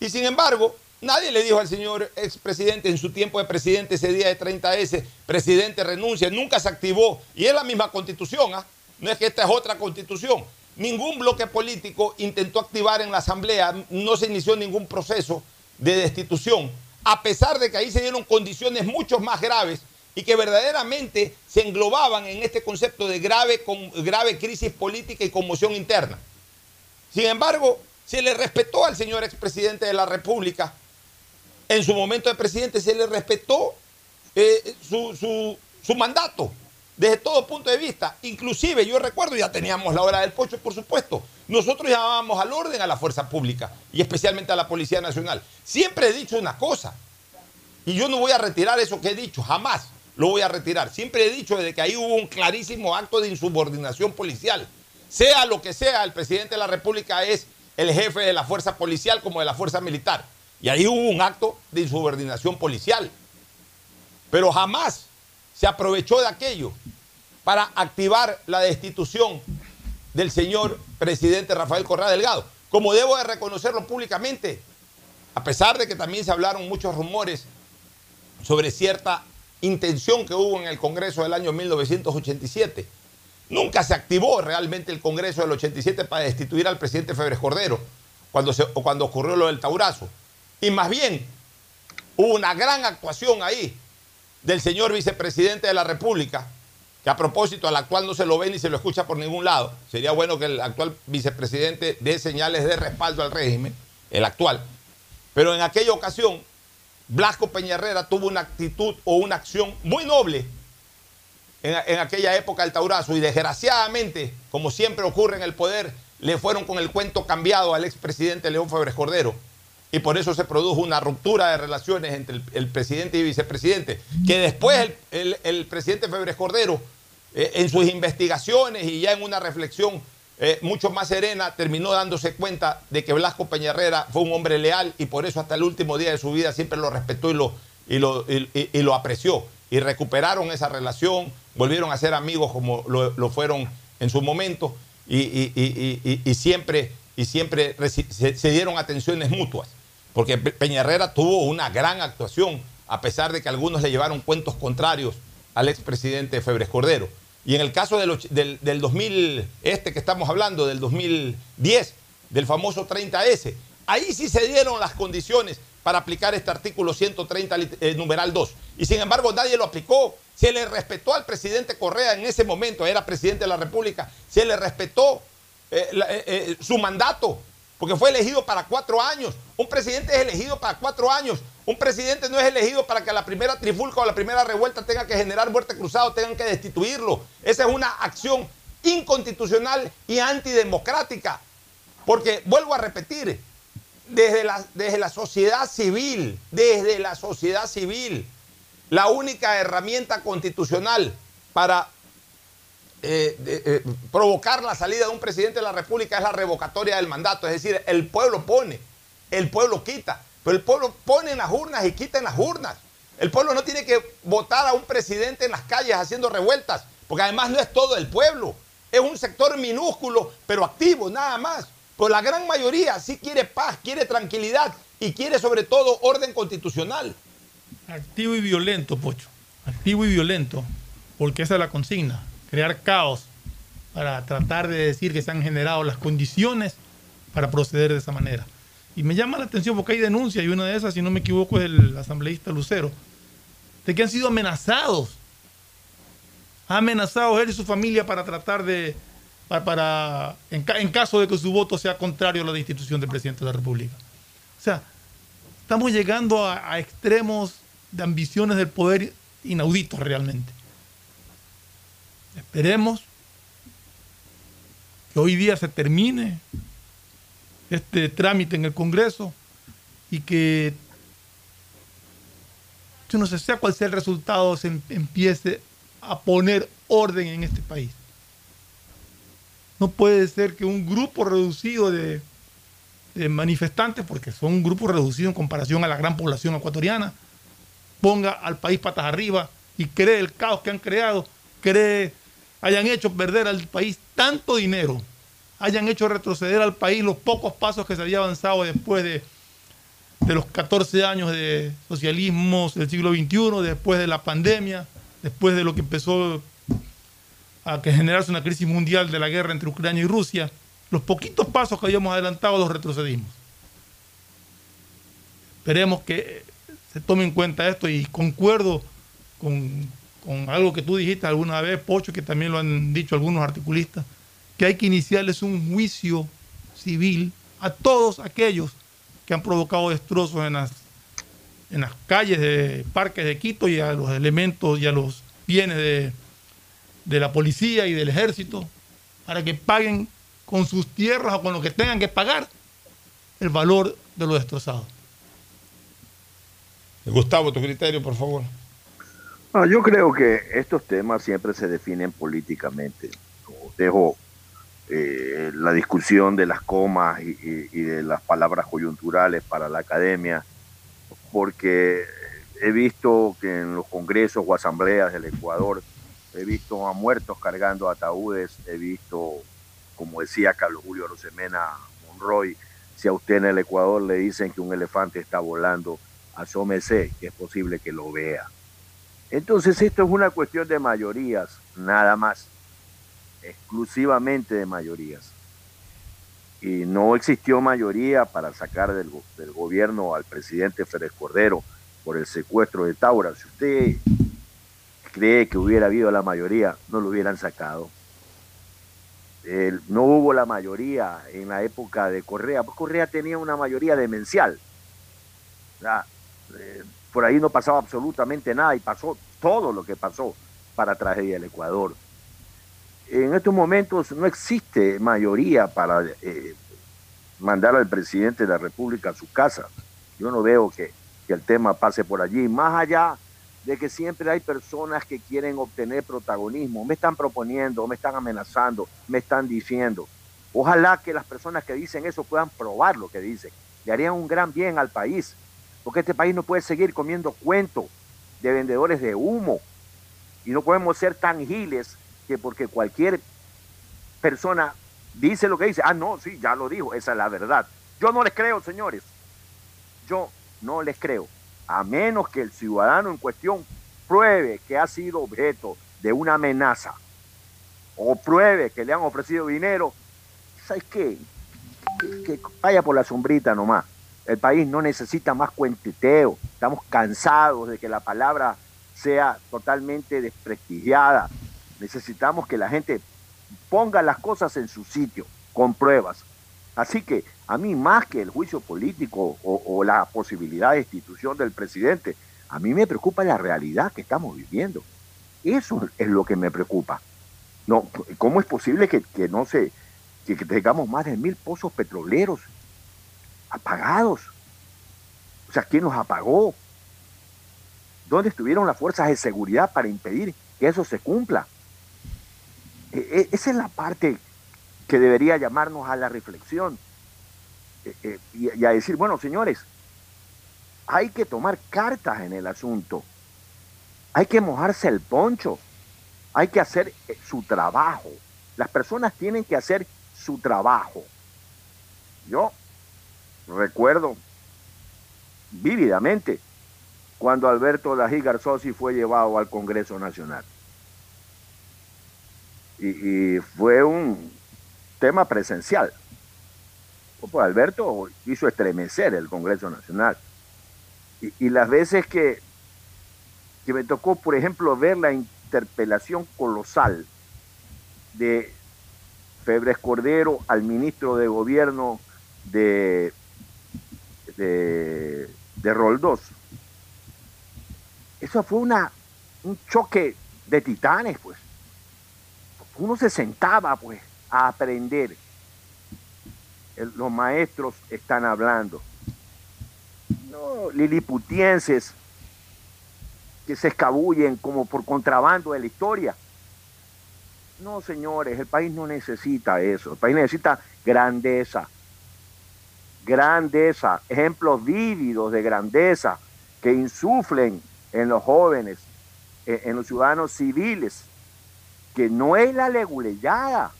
Y sin embargo, nadie le dijo al señor expresidente en su tiempo de presidente ese día de 30S, presidente renuncia, nunca se activó. Y es la misma constitución, ¿ah? no es que esta es otra constitución. Ningún bloque político intentó activar en la asamblea, no se inició ningún proceso de destitución, a pesar de que ahí se dieron condiciones mucho más graves y que verdaderamente se englobaban en este concepto de grave, grave crisis política y conmoción interna. Sin embargo, se le respetó al señor expresidente de la República, en su momento de presidente se le respetó eh, su, su mandato desde todo punto de vista. Inclusive yo recuerdo, ya teníamos la hora del pocho, por supuesto, nosotros llamábamos al orden a la fuerza pública y especialmente a la Policía Nacional. Siempre he dicho una cosa, y yo no voy a retirar eso que he dicho, jamás lo voy a retirar. Siempre he dicho desde que ahí hubo un clarísimo acto de insubordinación policial. Sea lo que sea, el presidente de la República es el jefe de la fuerza policial como de la fuerza militar. Y ahí hubo un acto de insubordinación policial. Pero jamás se aprovechó de aquello para activar la destitución del señor presidente Rafael Correa Delgado. Como debo de reconocerlo públicamente, a pesar de que también se hablaron muchos rumores sobre cierta intención que hubo en el Congreso del año 1987. Nunca se activó realmente el Congreso del 87 para destituir al presidente Febres Cordero cuando, cuando ocurrió lo del Taurazo. Y más bien, hubo una gran actuación ahí del señor vicepresidente de la República, que a propósito al actual no se lo ve ni se lo escucha por ningún lado. Sería bueno que el actual vicepresidente dé señales de respaldo al régimen, el actual. Pero en aquella ocasión Blasco Peñarrera tuvo una actitud o una acción muy noble en, aquella época del Taurazo y desgraciadamente, como siempre ocurre en el poder, le fueron con el cuento cambiado al expresidente León Febres Cordero y por eso se produjo una ruptura de relaciones entre el, presidente y vicepresidente, que después el, presidente Febres Cordero, eh, en sus investigaciones y ya en una reflexión eh, mucho más serena, terminó dándose cuenta de que Blasco Peñarrera fue un hombre leal y por eso hasta el último día de su vida siempre lo respetó y lo, y lo, y, lo apreció. Y recuperaron esa relación, volvieron a ser amigos como lo, fueron en su momento y, siempre, y siempre se, dieron atenciones mutuas. Porque Peñarrera tuvo una gran actuación, a pesar de que algunos le llevaron cuentos contrarios al expresidente Febres Cordero. Y en el caso del, del, 2000, este que estamos hablando, del 2010, del famoso 30S, ahí sí se dieron las condiciones para aplicar este artículo 130, eh, numeral 2. Y sin embargo nadie lo aplicó. Se le respetó al presidente Correa en ese momento, era presidente de la República, se le respetó eh, eh, su mandato, porque fue elegido para cuatro años. Un presidente es elegido para cuatro años. Un presidente no es elegido para que la primera trifulca o la primera revuelta tenga que generar muerte cruzada tengan que destituirlo. Esa es una acción inconstitucional y antidemocrática. Porque, vuelvo a repetir, desde la, desde la sociedad civil, desde la sociedad civil, la única herramienta constitucional para eh, eh, provocar la salida de un presidente de la República es la revocatoria del mandato. Es decir, el pueblo pone, el pueblo quita. Pero el pueblo pone en las urnas y quita en las urnas. El pueblo no tiene que votar a un presidente en las calles haciendo revueltas, porque además no es todo el pueblo. Es un sector minúsculo, pero activo, nada más. Pero la gran mayoría sí quiere paz, quiere tranquilidad y quiere sobre todo orden constitucional. Activo y violento, Pocho. Activo y violento, porque esa es la consigna. Crear caos para tratar de decir que se han generado las condiciones para proceder de esa manera. Y me llama la atención porque hay denuncias, y una de esas, si no me equivoco, es el asambleísta Lucero, de que han sido amenazados. Ha amenazado él y su familia para tratar de, para, en, caso de que su voto sea contrario a la institución del presidente de la República. O sea, estamos llegando a extremos de ambiciones del poder inauditos realmente. Esperemos que hoy día se termine este trámite en el Congreso y que yo no sé, sea cual sea el resultado, se em- empiece a poner orden en este país. No puede ser que un grupo reducido de, de manifestantes, porque son un grupo reducido en comparación a la gran población ecuatoriana, ponga al país patas arriba y cree el caos que han creado, cree, hayan hecho perder al país tanto dinero, hayan hecho retroceder al país los pocos pasos que se había avanzado después de, de los 14 años de socialismo del siglo XXI, después de la pandemia, después de lo que empezó a que generarse una crisis mundial de la guerra entre Ucrania y Rusia, los poquitos pasos que habíamos adelantado los retrocedimos. Esperemos que se tome en cuenta esto y concuerdo con, con algo que tú dijiste alguna vez, Pocho, que también lo han dicho algunos articulistas, que hay que iniciarles un juicio civil a todos aquellos que han provocado destrozos en las, en las calles de parques de Quito y a los elementos y a los bienes de, de la policía y del ejército para que paguen con sus tierras o con lo que tengan que pagar el valor de lo destrozado. Gustavo, tu criterio, por favor. No, yo creo que estos temas siempre se definen políticamente. Dejo eh, la discusión de las comas y, y- y de las palabras coyunturales para la academia, porque he visto que en los congresos o asambleas del Ecuador, he visto a muertos cargando ataúdes, he visto, como decía Carlos Julio Rosemena Monroy, si a usted en el Ecuador le dicen que un elefante está volando, asómese, que es posible que lo vea. Entonces esto es una cuestión de mayorías, nada más, exclusivamente de mayorías. Y no existió mayoría para sacar del, go- del gobierno al presidente Férez Cordero por el secuestro de Taura. Si usted cree que hubiera habido la mayoría, no lo hubieran sacado. No hubo la mayoría en la época de Correa, pues Correa tenía una mayoría demencial. O sea, eh, por ahí no pasaba absolutamente nada y pasó todo lo que pasó para tragedia del Ecuador. En estos momentos no existe mayoría para eh, mandar al presidente de la República a su casa. Yo no veo que, que el tema pase por allí, más allá de que siempre hay personas que quieren obtener protagonismo, me están proponiendo, me están amenazando, me están diciendo. Ojalá que las personas que dicen eso puedan probar lo que dicen. Le harían un gran bien al país, porque este país no puede seguir comiendo cuentos de vendedores de humo y no podemos ser tan giles que porque cualquier persona dice lo que dice, ah, no, sí, ya lo dijo, esa es la verdad. Yo no les creo, señores. Yo no les creo. A menos que el ciudadano en cuestión pruebe que ha sido objeto de una amenaza o pruebe que le han ofrecido dinero, ¿sabes qué? Que vaya por la sombrita nomás. El país no necesita más cuenteteo. Estamos cansados de que la palabra sea totalmente desprestigiada. Necesitamos que la gente ponga las cosas en su sitio, con pruebas. Así que a mí más que el juicio político o, la posibilidad de destitución del presidente, a mí me preocupa la realidad que estamos viviendo. Eso es lo que me preocupa. No, ¿Cómo es posible que, que no se, que tengamos más de mil pozos petroleros apagados? O sea, ¿quién los apagó? ¿Dónde estuvieron las fuerzas de seguridad para impedir que eso se cumpla? E- e- esa es la parte que debería llamarnos a la reflexión y, y a decir, bueno, señores, hay que tomar cartas en el asunto, hay que mojarse el poncho, hay que hacer eh, su trabajo. Las personas tienen que hacer su trabajo. Yo recuerdo vívidamente cuando Alberto Lají Garzosi fue llevado al Congreso Nacional. Y, fue un tema presencial. Pues Alberto hizo estremecer el Congreso Nacional. Y, y las veces que, que me tocó, por ejemplo, ver la interpelación colosal de Febres Cordero al ministro de Gobierno de, de, de Roldós. Eso fue una, un choque de titanes, pues. Uno se sentaba, pues, a aprender. Los maestros están hablando. No, liliputienses que se escabullen como por contrabando de la historia. No, señores, el país no necesita eso. El país necesita grandeza. Grandeza. Ejemplos vívidos de grandeza que insuflen en los jóvenes, en, en los ciudadanos civiles, que no es la leguleyada,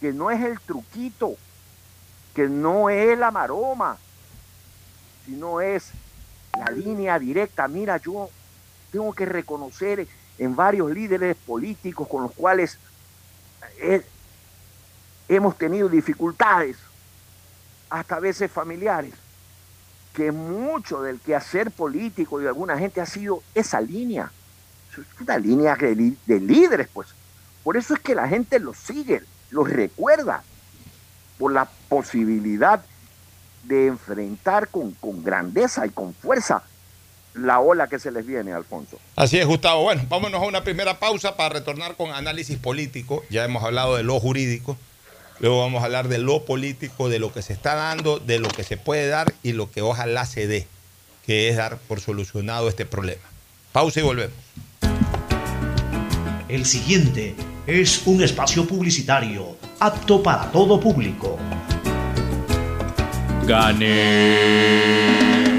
que no es el truquito, que no es la maroma, sino es la línea directa. Mira, yo tengo que reconocer en varios líderes políticos con los cuales he- hemos tenido dificultades, hasta a veces familiares, que mucho del quehacer político de alguna gente ha sido esa línea. Una línea de, de líderes, pues. Por eso es que la gente los sigue, los recuerda, por la posibilidad de enfrentar con, con grandeza y con fuerza la ola que se les viene, Alfonso. Así es, Gustavo. Bueno, vámonos a una primera pausa para retornar con análisis político. Ya hemos hablado de lo jurídico. Luego vamos a hablar de lo político, de lo que se está dando, de lo que se puede dar y lo que ojalá se dé, que es dar por solucionado este problema. Pausa y volvemos. El siguiente es un espacio publicitario apto para todo público.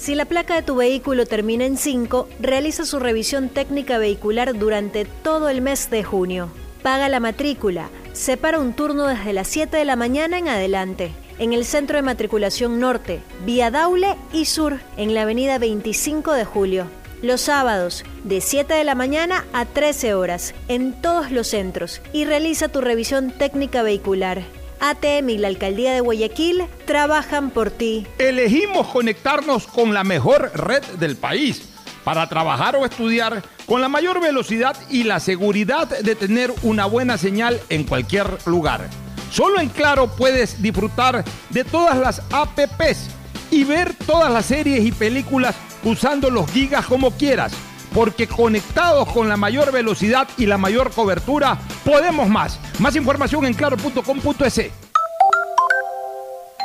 Si la placa de tu vehículo termina en 5, realiza su revisión técnica vehicular durante todo el mes de junio. Paga la matrícula. Separa un turno desde las 7 de la mañana en adelante. En el Centro de Matriculación Norte, Vía Daule y Sur, en la avenida 25 de Julio. Los sábados, de 7 de la mañana a 13 horas, en todos los centros. Y realiza tu revisión técnica vehicular. ATM y la Alcaldía de Guayaquil trabajan por ti. Elegimos conectarnos con la mejor red del país para trabajar o estudiar con la mayor velocidad y la seguridad de tener una buena señal en cualquier lugar. Solo en Claro puedes disfrutar de todas las APPs y ver todas las series y películas usando los gigas como quieras. Porque conectados con la mayor velocidad y la mayor cobertura, podemos más. Más información en claro.com.es.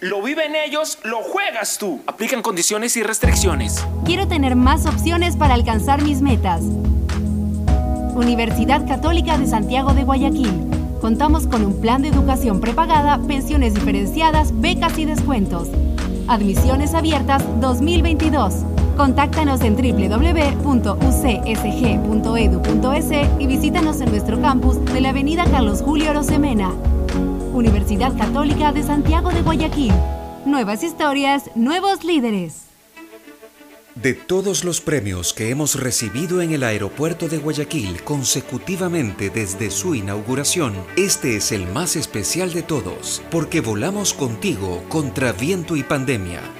Lo viven ellos, lo juegas tú. Aplican condiciones y restricciones. Quiero tener más opciones para alcanzar mis metas. Universidad Católica de Santiago de Guayaquil. Contamos con un plan de educación prepagada, pensiones diferenciadas, becas y descuentos. Admisiones abiertas 2022. Contáctanos en www.ucsg.edu.es y visítanos en nuestro campus de la Avenida Carlos Julio Rosemena. Universidad Católica de Santiago de Guayaquil. Nuevas historias, nuevos líderes. De todos los premios que hemos recibido en el aeropuerto de Guayaquil consecutivamente desde su inauguración, este es el más especial de todos, porque volamos contigo contra viento y pandemia.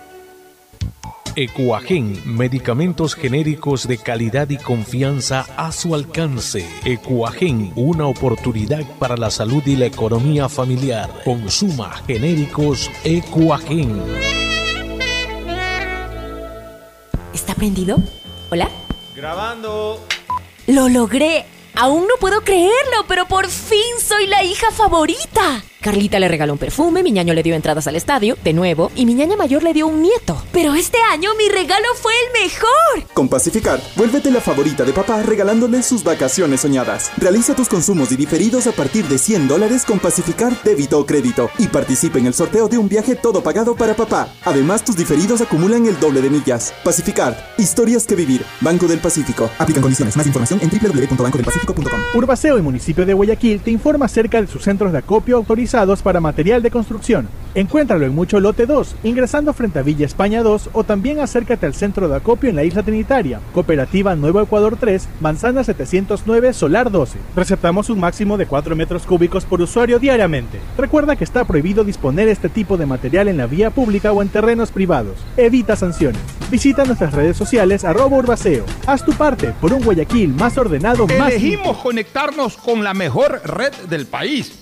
Ecuagen, medicamentos genéricos de calidad y confianza a su alcance. Ecuagen, una oportunidad para la salud y la economía familiar. Consuma genéricos Ecuagen. ¿Está prendido? ¿Hola? Grabando. Lo logré. Aún no puedo creerlo, pero por fin soy la hija favorita. Carlita le regaló un perfume, mi ñaño le dio entradas al estadio, de nuevo, y mi ñaña mayor le dio un nieto. Pero este año mi regalo fue el mejor. Con Pacificar, vuélvete la favorita de papá regalándole sus vacaciones soñadas. Realiza tus consumos y diferidos a partir de 100 dólares con Pacificar débito o crédito y participa en el sorteo de un viaje todo pagado para papá. Además, tus diferidos acumulan el doble de millas. Pacificar, historias que vivir. Banco del Pacífico. Aplican condiciones. Más información en www.bancodelpacifico.com. Urbaceo y municipio de Guayaquil te informa acerca de sus centros de acopio autorizados para material de construcción. Encuéntralo en Mucho Lote 2, ingresando frente a Villa España 2 o también acércate al centro de acopio en la isla Trinitaria. Cooperativa Nuevo Ecuador 3, Manzana 709, Solar 12. Receptamos un máximo de 4 metros cúbicos por usuario diariamente. Recuerda que está prohibido disponer este tipo de material en la vía pública o en terrenos privados. Evita sanciones. Visita nuestras redes sociales arroba urbaceo. Haz tu parte por un Guayaquil más ordenado, más... Elegimos conectarnos con la mejor red del país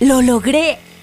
Lo logré.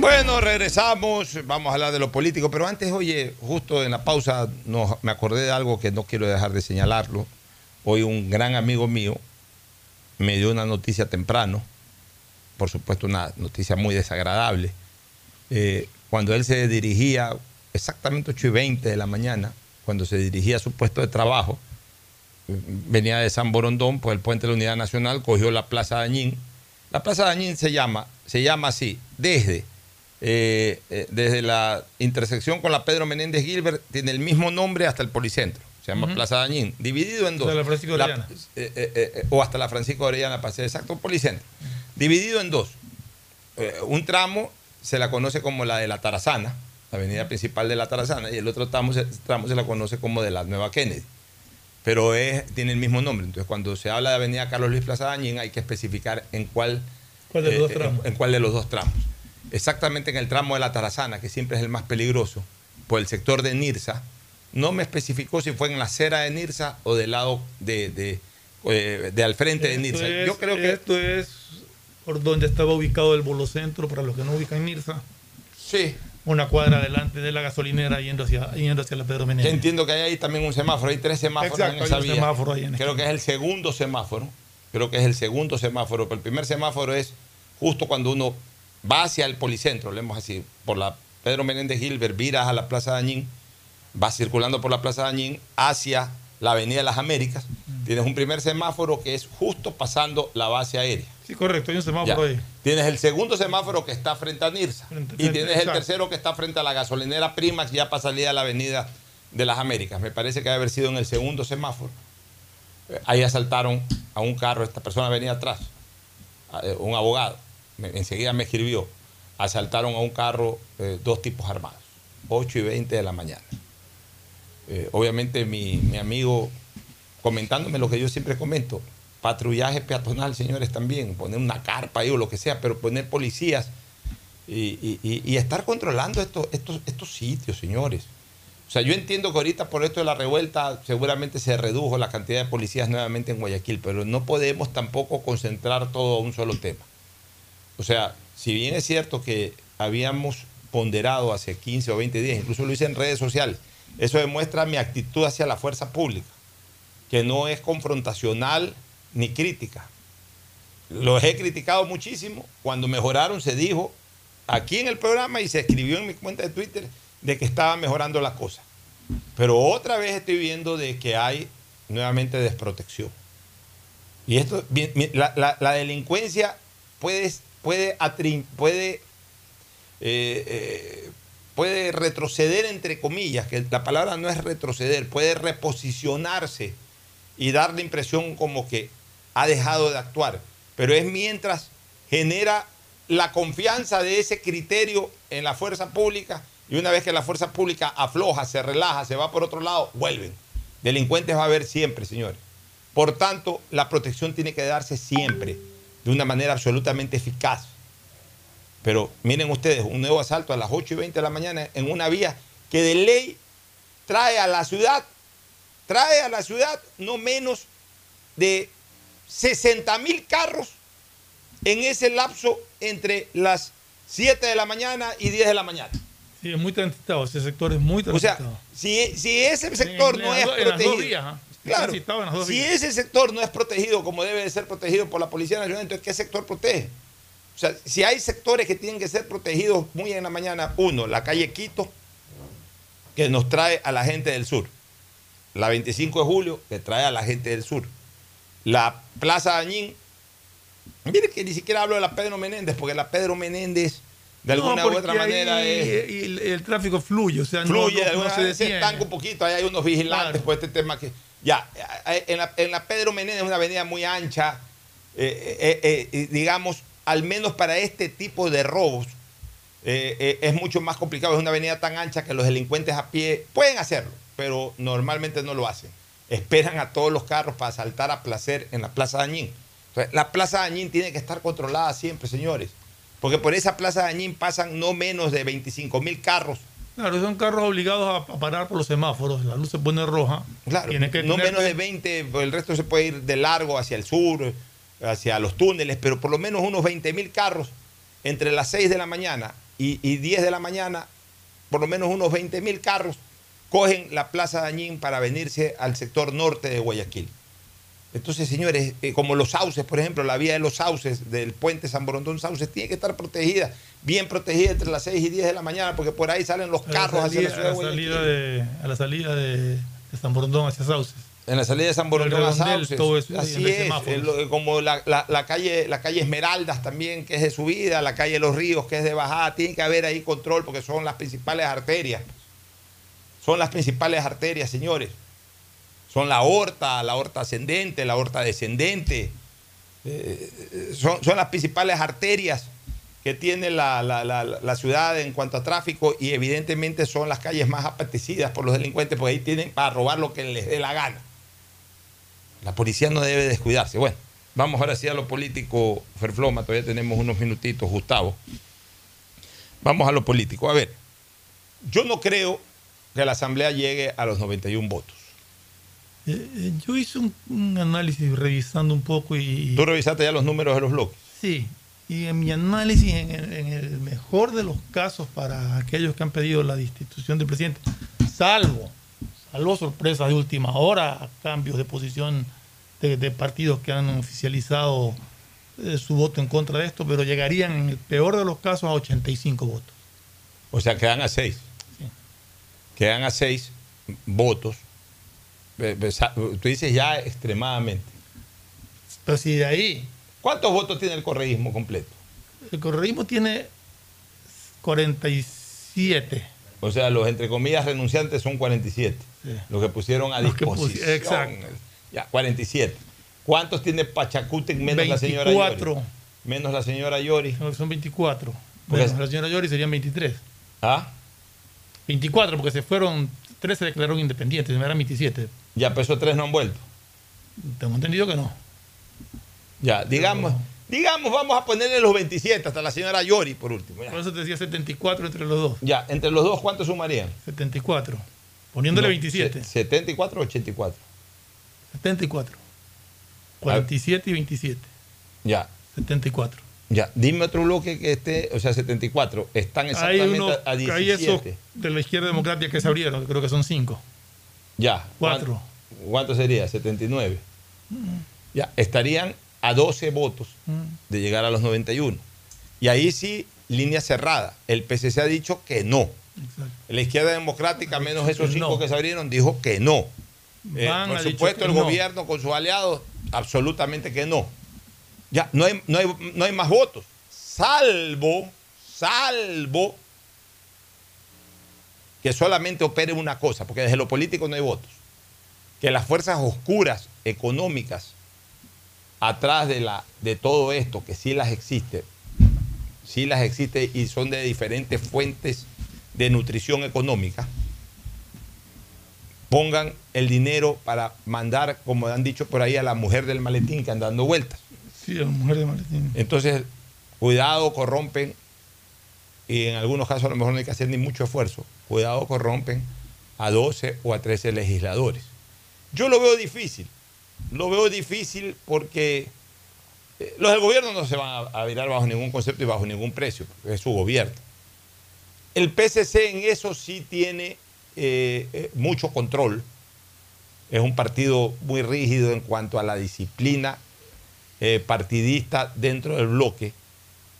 Bueno, regresamos, vamos a hablar de lo político, pero antes, oye, justo en la pausa no, me acordé de algo que no quiero dejar de señalarlo. Hoy un gran amigo mío me dio una noticia temprano, por supuesto una noticia muy desagradable. Eh, cuando él se dirigía, exactamente 8 y 20 de la mañana, cuando se dirigía a su puesto de trabajo, venía de San Borondón, por el puente de la Unidad Nacional, cogió la Plaza Dañín. La Plaza Dañín se llama, se llama así, desde eh, eh, desde la intersección con la Pedro Menéndez Gilbert, tiene el mismo nombre hasta el Policentro. Se llama Plaza Dañín, dividido en dos. La Francisco La- Orellana. eh, eh, o hasta la Francisco Orellana, para ser exacto, Policentro. Dividido en dos. Un tramo se la conoce como la de la Tarazana, la avenida principal de la Tarazana, y el otro tramo se, tramo se la conoce como de la Nueva Kennedy. Pero es, tiene el mismo nombre. Entonces, cuando se habla de avenida Carlos Luis Plaza Dañín, hay que especificar en cuál, ¿Cuál de los eh, dos en- tramos? en cuál de los dos tramos. Exactamente en el tramo de la Tarazana, que siempre es el más peligroso, por el sector de Nirsa. No me especificó si fue en la acera de Nirsa o del lado de, de, eh, de al frente de Nirsa. es- Yo creo que Esto es por donde estaba ubicado el bolocentro, para los que no ubican Nirsa. Sí. Una cuadra adelante de la gasolinera yendo hacia, yendo hacia la Pedro Menéndez. entiendo que hay ahí también un semáforo, hay tres semáforos Exacto, en esa hay un vía. semáforo ahí en Creo que es el segundo semáforo. Creo que es el segundo semáforo, pero el primer semáforo es justo cuando uno va hacia el policentro, leemos así, por la Pedro Menéndez Gilbert, viras a la Plaza Dañín, vas circulando por la Plaza Dañín hacia la Avenida de las Américas, tienes un primer semáforo que es justo pasando la base aérea. Sí, correcto, hay un semáforo Ya. ahí. Tienes el segundo semáforo que está frente a Nirsa. y tienes el tercero que está frente a la gasolinera Primax, ya para salir a la avenida de las Américas. Me parece que debe haber sido en el segundo semáforo. Eh, Ahí asaltaron a un carro, esta persona venía atrás, eh, un abogado. Enseguida me escribió. Asaltaron a un carro eh, dos tipos armados, 8 y 20 de la mañana. Eh, obviamente mi, mi amigo comentándome lo que yo siempre comento, patrullaje peatonal, señores, también, poner una carpa ahí o lo que sea, pero poner policías y, estar controlando estos, estos sitios, señores. O sea, yo entiendo que ahorita por esto de la revuelta seguramente se redujo la cantidad de policías nuevamente en Guayaquil, pero no podemos tampoco concentrar todo a un solo tema. O sea, si bien es cierto que habíamos ponderado hace 15 o 20 días, incluso lo hice en redes sociales, eso demuestra mi actitud hacia la fuerza pública, que no es confrontacional ni crítica. Los he criticado muchísimo. Cuando mejoraron se dijo aquí en el programa y se escribió en mi cuenta de Twitter de que estaba mejorando la cosa. Pero otra vez estoy viendo de que hay nuevamente desprotección. Y esto, la, la- la delincuencia puede, puede, puede, eh, eh, puede retroceder, entre comillas, que la palabra no es retroceder, puede reposicionarse y dar la impresión como que ha dejado de actuar. Pero es mientras genera la confianza de ese criterio en la fuerza pública y una vez que la fuerza pública afloja, se relaja, se va por otro lado, vuelven. Delincuentes va a haber siempre, señores. Por tanto, la protección tiene que darse siempre, de una manera absolutamente eficaz. Pero miren ustedes, un nuevo asalto a las 8 y 20 de la mañana en una vía que de ley trae a la ciudad, trae a la ciudad no menos de 60 mil carros en ese lapso entre las 7 de la mañana y 10 de la mañana. Sí, es muy transitado, ese sector es muy O sea, transitado. si, si ese sector En- en no es en las dos protegido, vías. Claro, si ese sector no es protegido como debe de ser protegido por la Policía Nacional, entonces ¿qué sector protege? O sea, si hay sectores que tienen que ser protegidos muy en la mañana, uno, la calle Quito, que nos trae a la gente del sur. La 25 de julio, que trae a la gente del sur. La Plaza Dañín, mire que ni siquiera hablo de la Pedro Menéndez, porque la Pedro Menéndez, de No, alguna u otra manera, es, el, el tráfico fluye, o sea, no- fluye, no, no alguna se se estanca un poquito, ahí hay unos vigilantes por este tema que... Ya, eh, en la, en la Pedro Menéndez es una avenida muy ancha, eh, eh, eh, eh, digamos, al menos para este tipo de robos, eh, eh, es mucho más complicado. Es una avenida tan ancha que los delincuentes a pie pueden hacerlo, pero normalmente no lo hacen. Esperan a todos los carros para saltar a placer en la Plaza Dañín. La Plaza Dañín tiene que estar controlada siempre, señores. Porque por esa Plaza Dañín pasan no menos de 25 mil carros Claro, son carros obligados a, parar por los semáforos, la luz se pone roja. Claro, que no tener- menos de 20, pues, el resto se puede ir de largo hacia el sur, hacia los túneles, pero por lo menos unos 20 mil carros entre las 6 de la mañana y, y 10 de la mañana, por lo menos unos 20 mil carros cogen la Plaza Dañín para venirse al sector norte de Guayaquil. Entonces, señores, eh, como los sauces, por ejemplo, la vía de los sauces del puente San Borondón Sauces tiene que estar protegida, bien protegida entre las 6 y 10 de la mañana, porque por ahí salen los a carros hacia la salida- ciudad de a la Guayaquil. salida de, a la salida de, de San Borondón hacia Sauces. En la salida de San el Borondón a Sauces. todo eso, Así el es, lo- como la, la- la calle, la calle Esmeraldas también, que es de subida, la calle Los Ríos, que es de bajada, tiene que haber ahí control porque son las principales arterias. Son las principales arterias, señores. Son la aorta, la aorta ascendente, la aorta descendente. Eh, son, son las principales arterias que tiene la, la- la- la ciudad en cuanto a tráfico y evidentemente son las calles más apetecidas por los delincuentes porque ahí tienen para robar lo que les dé la gana. La policía no debe descuidarse. Bueno, vamos ahora sí a lo político, Ferfloma, todavía tenemos unos minutitos, Gustavo. Vamos a lo político. A ver, yo no creo que la Asamblea llegue a los 91 votos. Eh, eh, yo hice un, un análisis revisando un poco y... Tú revisaste ya los números de los bloques. Sí, y en mi análisis, en el, en el mejor de los casos para aquellos que han pedido la destitución del presidente, salvo, salvo sorpresas de última hora, cambios de posición de, de partidos que han oficializado eh, su voto en contra de esto, pero llegarían en el peor de los casos a 85 votos. O sea, quedan a 6. Quedan a 6 votos. Tú dices ya extremadamente. Pero si de ahí... ¿Cuántos votos tiene el correísmo completo? El correísmo tiene 47. O sea, los entre comillas renunciantes son 47. Sí. Los que pusieron a Los disposición. exacto. Ya, 47. ¿Cuántos tiene Pachacútec menos la señora Yori? 24. Menos la señora Yori. Son 24. Porque Menos la señora Yori serían 23. ¿Ah? 24, porque se fueron, tres se declararon independientes, eran 27. Ya, pero esos tres no han vuelto. Tengo entendido que no. Ya, digamos, digamos, vamos a ponerle los 27 hasta la señora Yori por último. ya. Por eso te decía 74 entre los dos. Ya, entre los dos, ¿cuántos sumarían? 74. Poniéndole No, 27. se- 74 o 84. 74. 47 y 27. Ya, 74. ya. Dime otro bloque que esté, o sea, 74. Están Hay, exactamente uno, a hay 17. esos de la izquierda democrática que se abrieron, creo que son 5. Ya. Cuatro. ¿Cuánto, sería? 79. Ya, estarían a 12 votos de llegar a los 91. Y ahí sí, línea cerrada. El PCC ha dicho que no. La izquierda democrática, menos esos cinco no. que se abrieron, dijo que no. Eh, por supuesto, el no. gobierno con sus aliados, absolutamente que no. Ya, no hay, no hay- no hay más votos. Salvo, salvo que solamente opere una cosa, porque desde lo político no hay votos. Que las fuerzas oscuras económicas atrás de, la, de todo esto, que sí las existe, sí las existe y son de diferentes fuentes de nutrición económica, pongan el dinero para mandar, como han dicho por ahí, a la mujer del maletín que anda dando vueltas. Sí, a la mujer de Maletín. Entonces, cuidado, corrompen, y en algunos casos a lo mejor no hay que hacer ni mucho esfuerzo, cuidado, corrompen a 12 o a 13 legisladores. Yo lo veo difícil, lo veo difícil porque eh, los del gobierno no se van a, virar bajo ningún concepto y bajo ningún precio, porque es su gobierno. El PCC en eso sí tiene eh, eh, mucho control, es un partido muy rígido en cuanto a la disciplina partidista dentro del bloque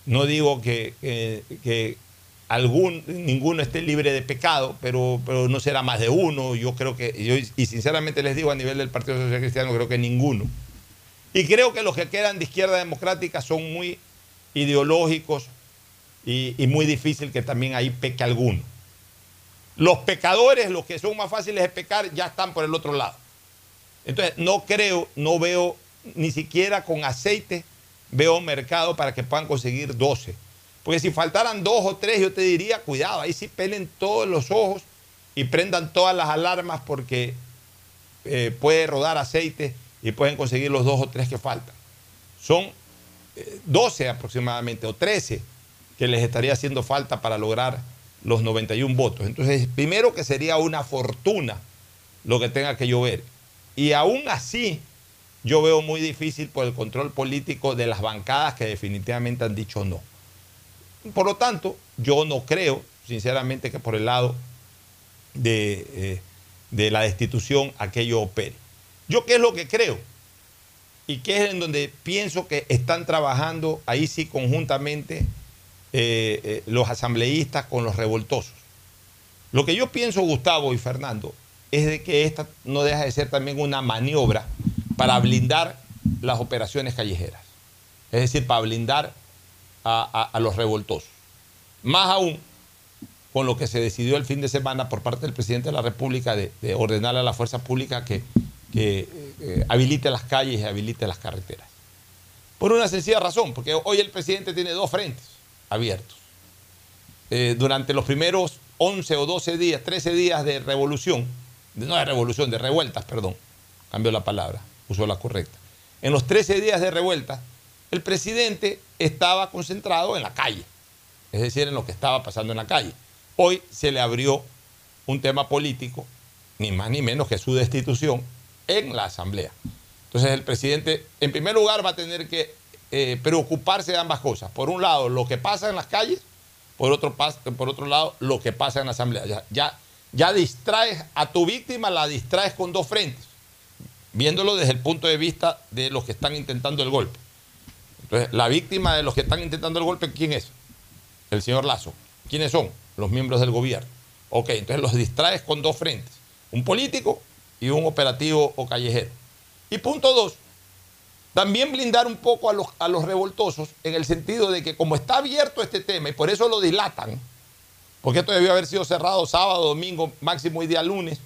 No digo que algún, ninguno esté libre de pecado, pero, pero no será más de uno. Yo creo que, yo, y sinceramente les digo a nivel del Partido Social Cristiano, creo que ninguno. Y creo que los que quedan de izquierda democrática son muy ideológicos y, y muy difícil que también ahí peque alguno. Los pecadores, los que son más fáciles de pecar, ya están por el otro lado. Entonces, no creo, no veo ni siquiera con aceite, veo mercado para que puedan conseguir 12. Porque si faltaran dos o tres, yo te diría, cuidado, ahí sí pelen todos los ojos y prendan todas las alarmas porque eh, puede rodar aceite y pueden conseguir los dos o tres que faltan. Son eh, 12 aproximadamente o 13 que les estaría haciendo falta para lograr los 91 votos. Entonces, primero que sería una fortuna lo que tenga que llover. Y aún así, yo veo muy difícil por el control político de las bancadas que definitivamente han dicho no. Por lo tanto, yo no creo, sinceramente, que por el lado de, eh, de la destitución aquello opere. ¿Yo qué es lo que creo? Y qué es en donde pienso que están trabajando ahí sí conjuntamente eh, eh, los asambleístas con los revoltosos. Lo que yo pienso, Gustavo y Fernando, es de que esta no deja de ser también una maniobra para blindar las operaciones callejeras. Es decir, para blindar a, los revoltosos. Más aún con lo que se decidió el fin de semana por parte del presidente de la República de, de ordenarle a la fuerza pública que, eh, habilite las calles y habilite las carreteras. Por una sencilla razón, porque hoy el presidente tiene dos frentes abiertos. Eh, durante los primeros 11 o 12 días, 13 días de revolución, de- no de revolución, de revueltas, perdón, cambió la palabra, usó la correcta. En los 13 días de revuelta, el presidente estaba concentrado en la calle, es decir, en lo que estaba pasando en la calle. Hoy se le abrió un tema político, ni más ni menos que su destitución, en la Asamblea. Entonces el presidente, en primer lugar, va a tener que eh, preocuparse de ambas cosas. Por un lado, lo que pasa en las calles, por otro, lado, lo que pasa en la Asamblea. Ya, ya distraes a tu víctima, la distraes con dos frentes, viéndolo desde el punto de vista de los que están intentando el golpe. Entonces, la víctima de los que están intentando el golpe, ¿quién es? El señor Lazo. ¿Quiénes son? Los miembros del gobierno. Ok, entonces los distraes con dos frentes, un político y un operativo o callejero. Y punto dos, también blindar un poco a los, a los revoltosos en el sentido de que como está abierto este tema y por eso lo dilatan, porque esto debió haber sido cerrado sábado, domingo, máximo y día lunes,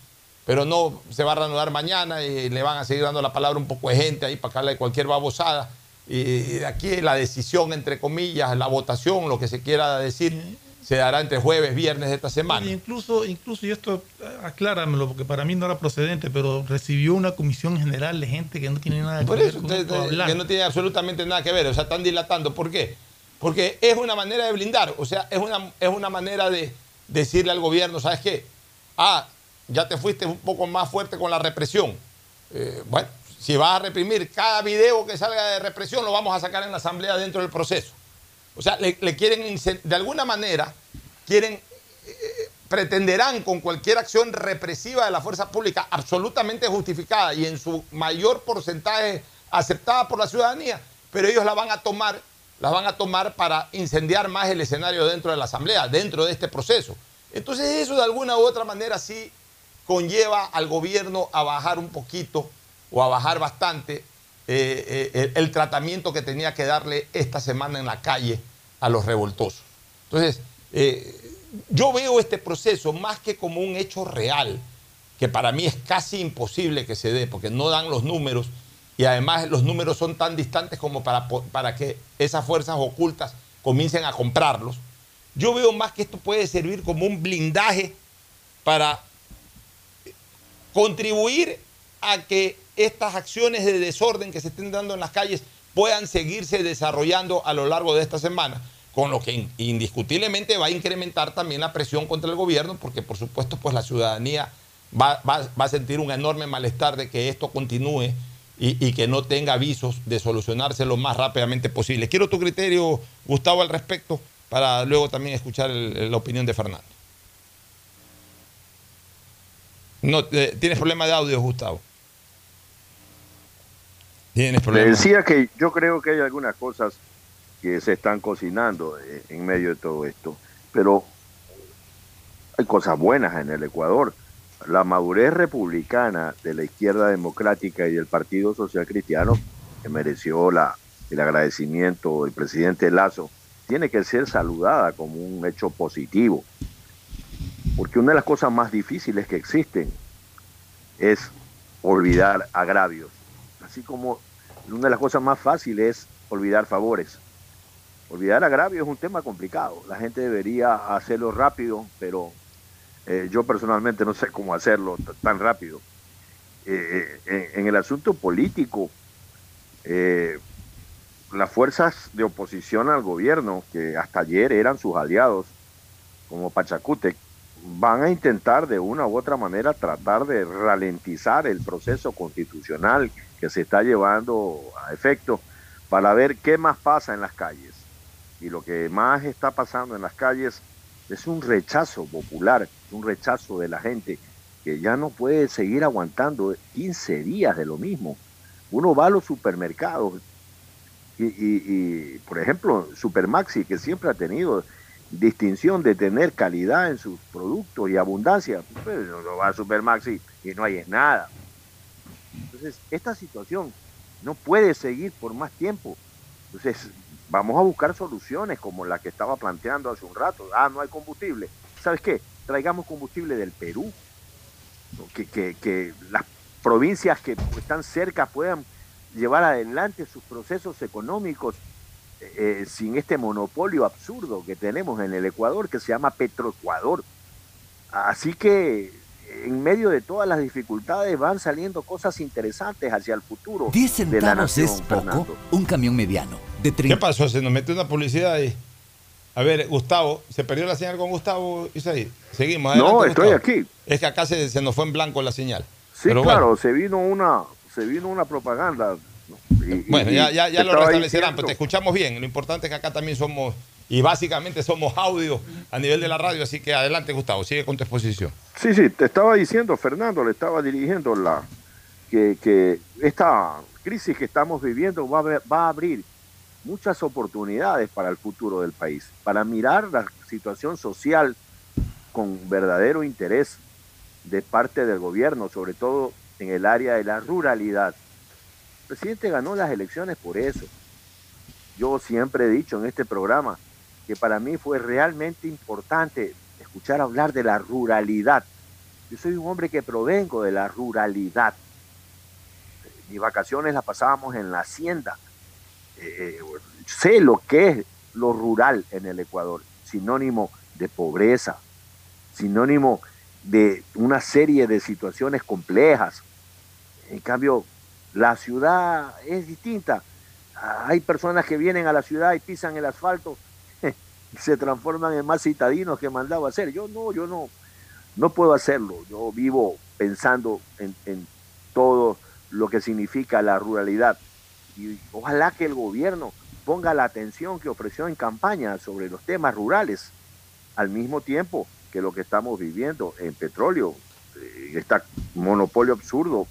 pero no se va a reanudar mañana y le van a seguir dando la palabra un poco de gente ahí para que de cualquier babosada. Y aquí la decisión, entre comillas, la votación, lo que se quiera decir, se dará entre jueves, viernes de esta semana. Y incluso, incluso, y esto acláramelo, porque para mí no era procedente, pero recibió una comisión general de gente que no tiene nada que Por ver eso, con usted- que no tiene absolutamente nada que ver, o sea, están dilatando. ¿Por qué? Porque es una manera de blindar, o sea, es una, es una manera de decirle al gobierno, ¿sabes qué? Ah, ya te fuiste un poco más fuerte con la represión. Eh, bueno, si vas a reprimir cada video que salga de represión, lo vamos a sacar en la asamblea dentro del proceso. O sea, le, quieren, de alguna manera, quieren, eh, pretenderán con cualquier acción represiva de la fuerza pública absolutamente justificada y en su mayor porcentaje aceptada por la ciudadanía, pero ellos la van a tomar, la van a tomar para incendiar más el escenario dentro de la asamblea, dentro de este proceso. Entonces eso de alguna u otra manera sí conlleva al gobierno a bajar un poquito o a bajar bastante eh, eh, el, tratamiento que tenía que darle esta semana en la calle a los revoltosos. Entonces, eh, yo veo este proceso más que como un hecho real, que para mí es casi imposible que se dé, porque no dan los números y además los números son tan distantes como para, para que esas fuerzas ocultas comiencen a comprarlos. Yo veo más que esto puede servir como un blindaje para contribuir a que estas acciones de desorden que se estén dando en las calles puedan seguirse desarrollando a lo largo de esta semana, con lo que in- indiscutiblemente va a incrementar también la presión contra el gobierno, porque por supuesto pues la ciudadanía va, va- va a sentir un enorme malestar de que esto continúe y, que no tenga avisos de solucionarse lo más rápidamente posible. Quiero tu criterio, Gustavo, al respecto, para luego también escuchar la opinión de Fernando. No, eh, ¿Tienes problema de audio, Gustavo? Tienes Le decía que yo creo que hay algunas cosas que se están cocinando en medio de todo esto. Pero hay cosas buenas en el Ecuador. La madurez republicana de la izquierda democrática y del Partido Social Cristiano, que mereció la, el agradecimiento del presidente Lazo, tiene que ser saludada como un hecho positivo. Porque una de las cosas más difíciles que existen es olvidar agravios. Así como una de las cosas más fáciles es olvidar favores. Olvidar agravios es un tema complicado. La gente debería hacerlo rápido, pero eh, yo personalmente no sé cómo hacerlo tan rápido. Eh, eh, en el asunto político, las fuerzas de oposición al gobierno, que hasta ayer eran sus aliados, como Pachacútec, van a intentar de una u otra manera tratar de ralentizar el proceso constitucional que se está llevando a efecto para ver qué más pasa en las calles. Y lo que más está pasando en las calles es un rechazo popular, un rechazo de la gente que ya no puede seguir aguantando 15 días de lo mismo. Uno va a los supermercados y, por ejemplo, Supermaxi, que siempre ha tenido distinción de tener calidad en sus productos y abundancia, pues no va a Supermaxi y no hay nada. Entonces, esta situación no puede seguir por más tiempo. Entonces, vamos a buscar soluciones como la que estaba planteando hace un rato. Ah, no hay combustible. ¿Sabes qué? Traigamos combustible del Perú. Que, que, las provincias que están cerca puedan llevar adelante sus procesos económicos eh, sin este monopolio absurdo que tenemos en el Ecuador que se llama Petroecuador. Así que en medio de todas las dificultades van saliendo cosas interesantes hacia el futuro. 10 centavos es poco, un camión mediano. De ¿Qué pasó? Se nos metió una publicidad ahí. A ver, Gustavo, ¿se perdió la señal con Gustavo Isaí? Seguimos. no, estoy aquí. Es que acá se, nos fue en blanco la señal. Sí, claro, se vino una se vino una propaganda bueno, ya, ya, ya lo restablecerán, pero te escuchamos bien. Lo importante es que acá también somos, y básicamente somos audio a nivel de la radio, así que adelante, Gustavo, sigue con tu exposición. Sí, sí, te estaba diciendo, Fernando, le estaba dirigiendo la que, que esta crisis que estamos viviendo va a, va a abrir muchas oportunidades para el futuro del país, para mirar la situación social con verdadero interés de parte del gobierno, sobre todo en el área de la ruralidad el presidente ganó las elecciones por eso. Yo siempre he dicho en este programa que para mí fue realmente importante escuchar hablar de la ruralidad. Yo soy un hombre que provengo de la ruralidad. Mis vacaciones las pasábamos en la hacienda. Eh, eh, sé lo que es lo rural en el Ecuador, sinónimo de pobreza, sinónimo de una serie de situaciones complejas. En cambio, la ciudad es distinta. Hay personas que vienen a la ciudad y pisan el asfalto se transforman en más citadinos que mandaba hacer. Yo no, yo no, no puedo hacerlo. Yo vivo pensando en, en todo lo que significa la ruralidad. Y ojalá que el gobierno ponga la atención que ofreció en campaña sobre los temas rurales, al mismo tiempo que lo que estamos viviendo en petróleo, este monopolio absurdo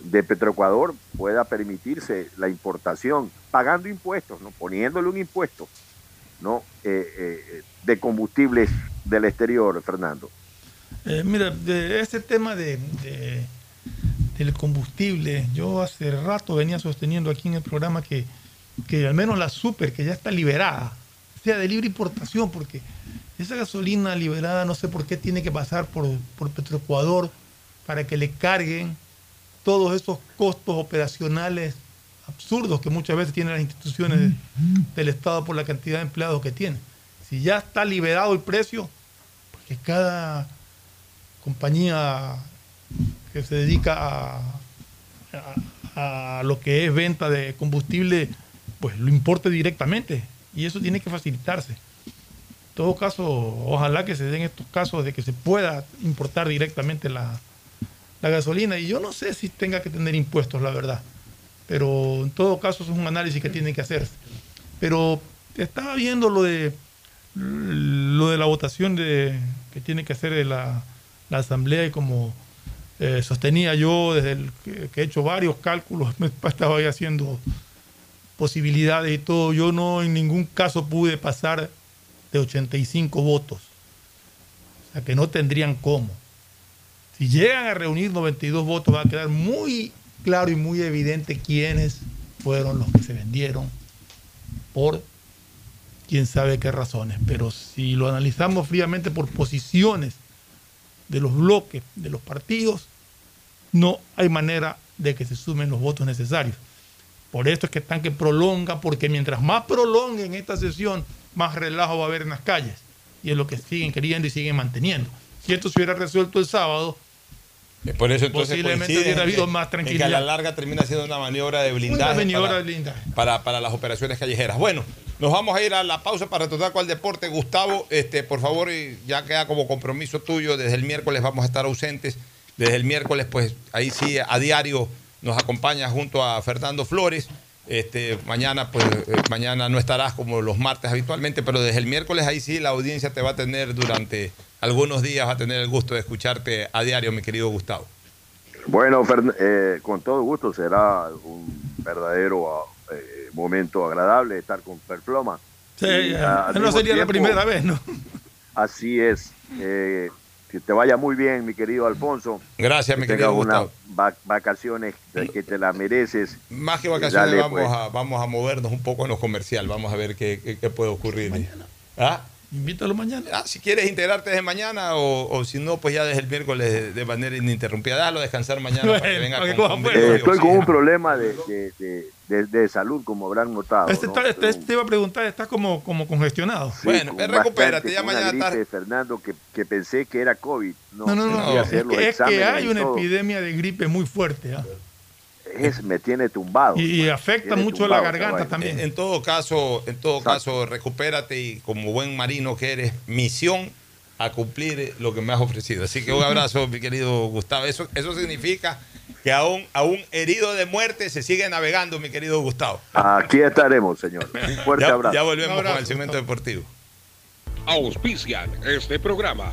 de Petroecuador pueda permitirse la importación, pagando impuestos, no poniéndole un impuesto ¿no? Eh, eh, de combustibles del exterior, Fernando. Eh, mira, de este tema de, del combustible, yo hace rato venía sosteniendo aquí en el programa que, que al menos la super, que ya está liberada, sea de libre importación, porque esa gasolina liberada no sé por qué tiene que pasar por, por Petroecuador para que le carguen todos esos costos operacionales absurdos que muchas veces tienen las instituciones del Estado por la cantidad de empleados que tienen. Si ya está liberado el precio, porque cada compañía que se dedica a, lo que es venta de combustible, pues lo importe directamente. Y eso tiene que facilitarse. En todo caso, ojalá que se den estos casos de que se pueda importar directamente la gasolina. Y yo no sé si tenga que tener impuestos, la verdad. Pero en todo caso es un análisis que tiene que hacerse. Pero estaba viendo lo de lo de la votación de, que tiene que hacer la, la Asamblea y como eh, sostenía yo desde el que, he hecho varios cálculos, me estaba ahí haciendo posibilidades y todo, yo no en ningún caso pude pasar de 85 votos. O sea que no tendrían cómo. Si llegan a reunir 92 votos, va a quedar muy claro y muy evidente quiénes fueron los que se vendieron por quién sabe qué razones. Pero si lo analizamos fríamente por posiciones de los bloques, de los partidos, no hay manera de que se sumen los votos necesarios. Por esto es que están que prolonga, porque mientras más prolonguen esta sesión, más relajo va a haber en las calles. Y es lo que siguen queriendo y siguen manteniendo. Si esto se hubiera resuelto el sábado, por eso entonces posiblemente hubiera habido más tranquilidad. que a la larga termina siendo una maniobra de blindaje, maniobra para, de blindaje. Para, para, las operaciones callejeras. Bueno, nos vamos a ir a la pausa para tratar con el deporte. Gustavo, este, por favor, ya queda como compromiso tuyo, desde el miércoles vamos a estar ausentes. Desde el miércoles, pues ahí sí, a diario nos acompaña junto a Fernando Flores. Este, mañana, pues, eh, mañana no estarás como los martes habitualmente, pero desde el miércoles ahí sí la audiencia te va a tener durante algunos días, va a tener el gusto de escucharte a diario, mi querido Gustavo. Bueno, eh, con todo gusto será un verdadero eh, momento agradable estar con Perploma. Sí, no sería la primera vez, ¿no? Así es. Que te vaya muy bien, mi querido Alfonso. Gracias, mi querido unas vacaciones que te las mereces. Más que vacaciones, vamos, pues. a, vamos a movernos un poco en lo comercial. Vamos a ver qué, qué, puede ocurrir. Mañana. ¿Ah? Invítalo mañana. Ah, si quieres integrarte desde mañana o, si no, pues ya desde el miércoles de, manera ininterrumpida. Déjalo descansar mañana para que venga con, eh, Estoy con un problema de, de, salud, como habrán notado. Este, este, este, te iba a preguntar, estás como, como congestionado. bueno, recupérate, ya mañana tarde. Fernando, que, que, pensé que era COVID. No, no, no. Es, que, hay una epidemia de gripe muy fuerte. ¿ah? Es, me tiene tumbado. Y, afecta mucho la garganta también. En, todo caso, en todo caso, recupérate y como buen marino que eres, misión a cumplir lo que me has ofrecido. Así que un abrazo, mi querido Gustavo. Eso, eso significa que aún, aún herido de muerte se sigue navegando, mi querido Gustavo. Aquí estaremos, señor. Un fuerte abrazo. Ya volvemos con el segmento deportivo. Auspician este programa.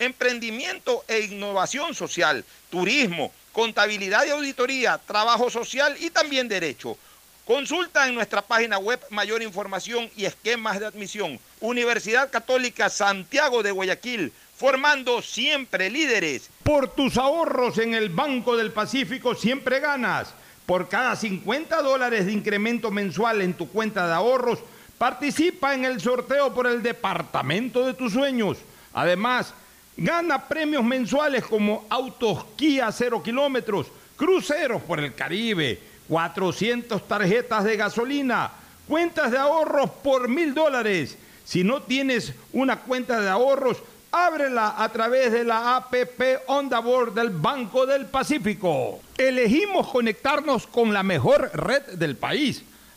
emprendimiento e innovación social, turismo, contabilidad y auditoría, trabajo social y también derecho. Consulta en nuestra página web mayor información y esquemas de admisión. Universidad Católica Santiago de Guayaquil formando siempre líderes. Por tus ahorros en el Banco del Pacífico siempre ganas. Por cada 50 dólares de incremento mensual en tu cuenta de ahorros, participa en el sorteo por el departamento de tus sueños. Además, gana premios mensuales como autos Kia 0 kilómetros, cruceros por el Caribe, 400 tarjetas de gasolina, cuentas de ahorros por mil dólares. Si no tienes una cuenta de ahorros, Ábrela a través de la APP Onda Board del Banco del Pacífico. Elegimos conectarnos con la mejor red del país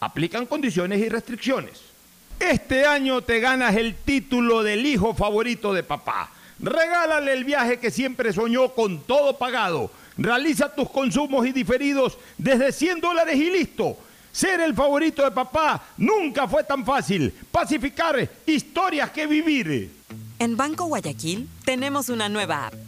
Aplican condiciones y restricciones. Este año te ganas el título del hijo favorito de papá. Regálale el viaje que siempre soñó con todo pagado. Realiza tus consumos y diferidos desde 100 dólares y listo. Ser el favorito de papá nunca fue tan fácil. Pacificar historias que vivir. En Banco Guayaquil tenemos una nueva app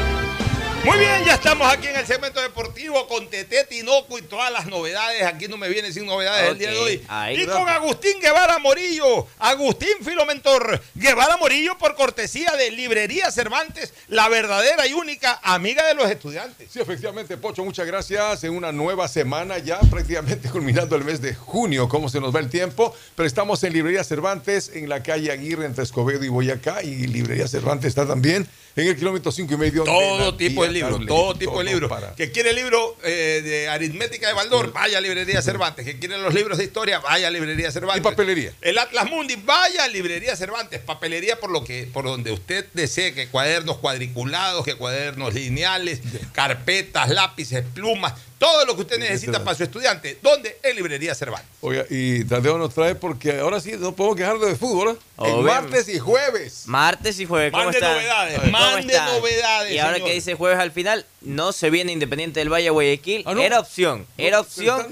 Muy bien, ya estamos aquí en el segmento deportivo con Tete Tinoco y todas las novedades. Aquí no me viene sin novedades el día de hoy. Ahí y va. con Agustín Guevara Morillo. Agustín Filomentor Guevara Morillo por cortesía de Librería Cervantes, la verdadera y única amiga de los estudiantes. Sí, efectivamente, Pocho, muchas gracias. En una nueva semana ya, prácticamente culminando el mes de junio, cómo se nos va el tiempo. Pero estamos en Librería Cervantes, en la calle Aguirre, entre Escobedo y Boyacá. Y Librería Cervantes está también en el kilómetro cinco y medio. de Todo tipo de libros, todo tipo de libros. para- Que quiere libro eh, de aritmética de Baldor, vaya a Librería Cervantes. Que quiere los libros de historia, vaya a Librería Cervantes. Y papelería. El Atlas Mundi, vaya a Librería Cervantes. Papelería por lo que, por donde usted desee, que cuadernos cuadriculados, que cuadernos lineales, carpetas, lápices, plumas, todo lo que usted necesita para su estudiante. ¿Dónde? En Librería Cervantes. Oiga, y Tadeo nos trae porque ahora sí no podemos quejarnos de fútbol, ¿eh? En Obvio. martes y jueves. Martes y jueves. ¿Cómo Mande está? novedades, ¿Cómo mande está? novedades, Y ahora señor. que dice jueves al final, no se viene Independiente del Valle Guayaquil. Ah, ¿no? Era opción, era opción.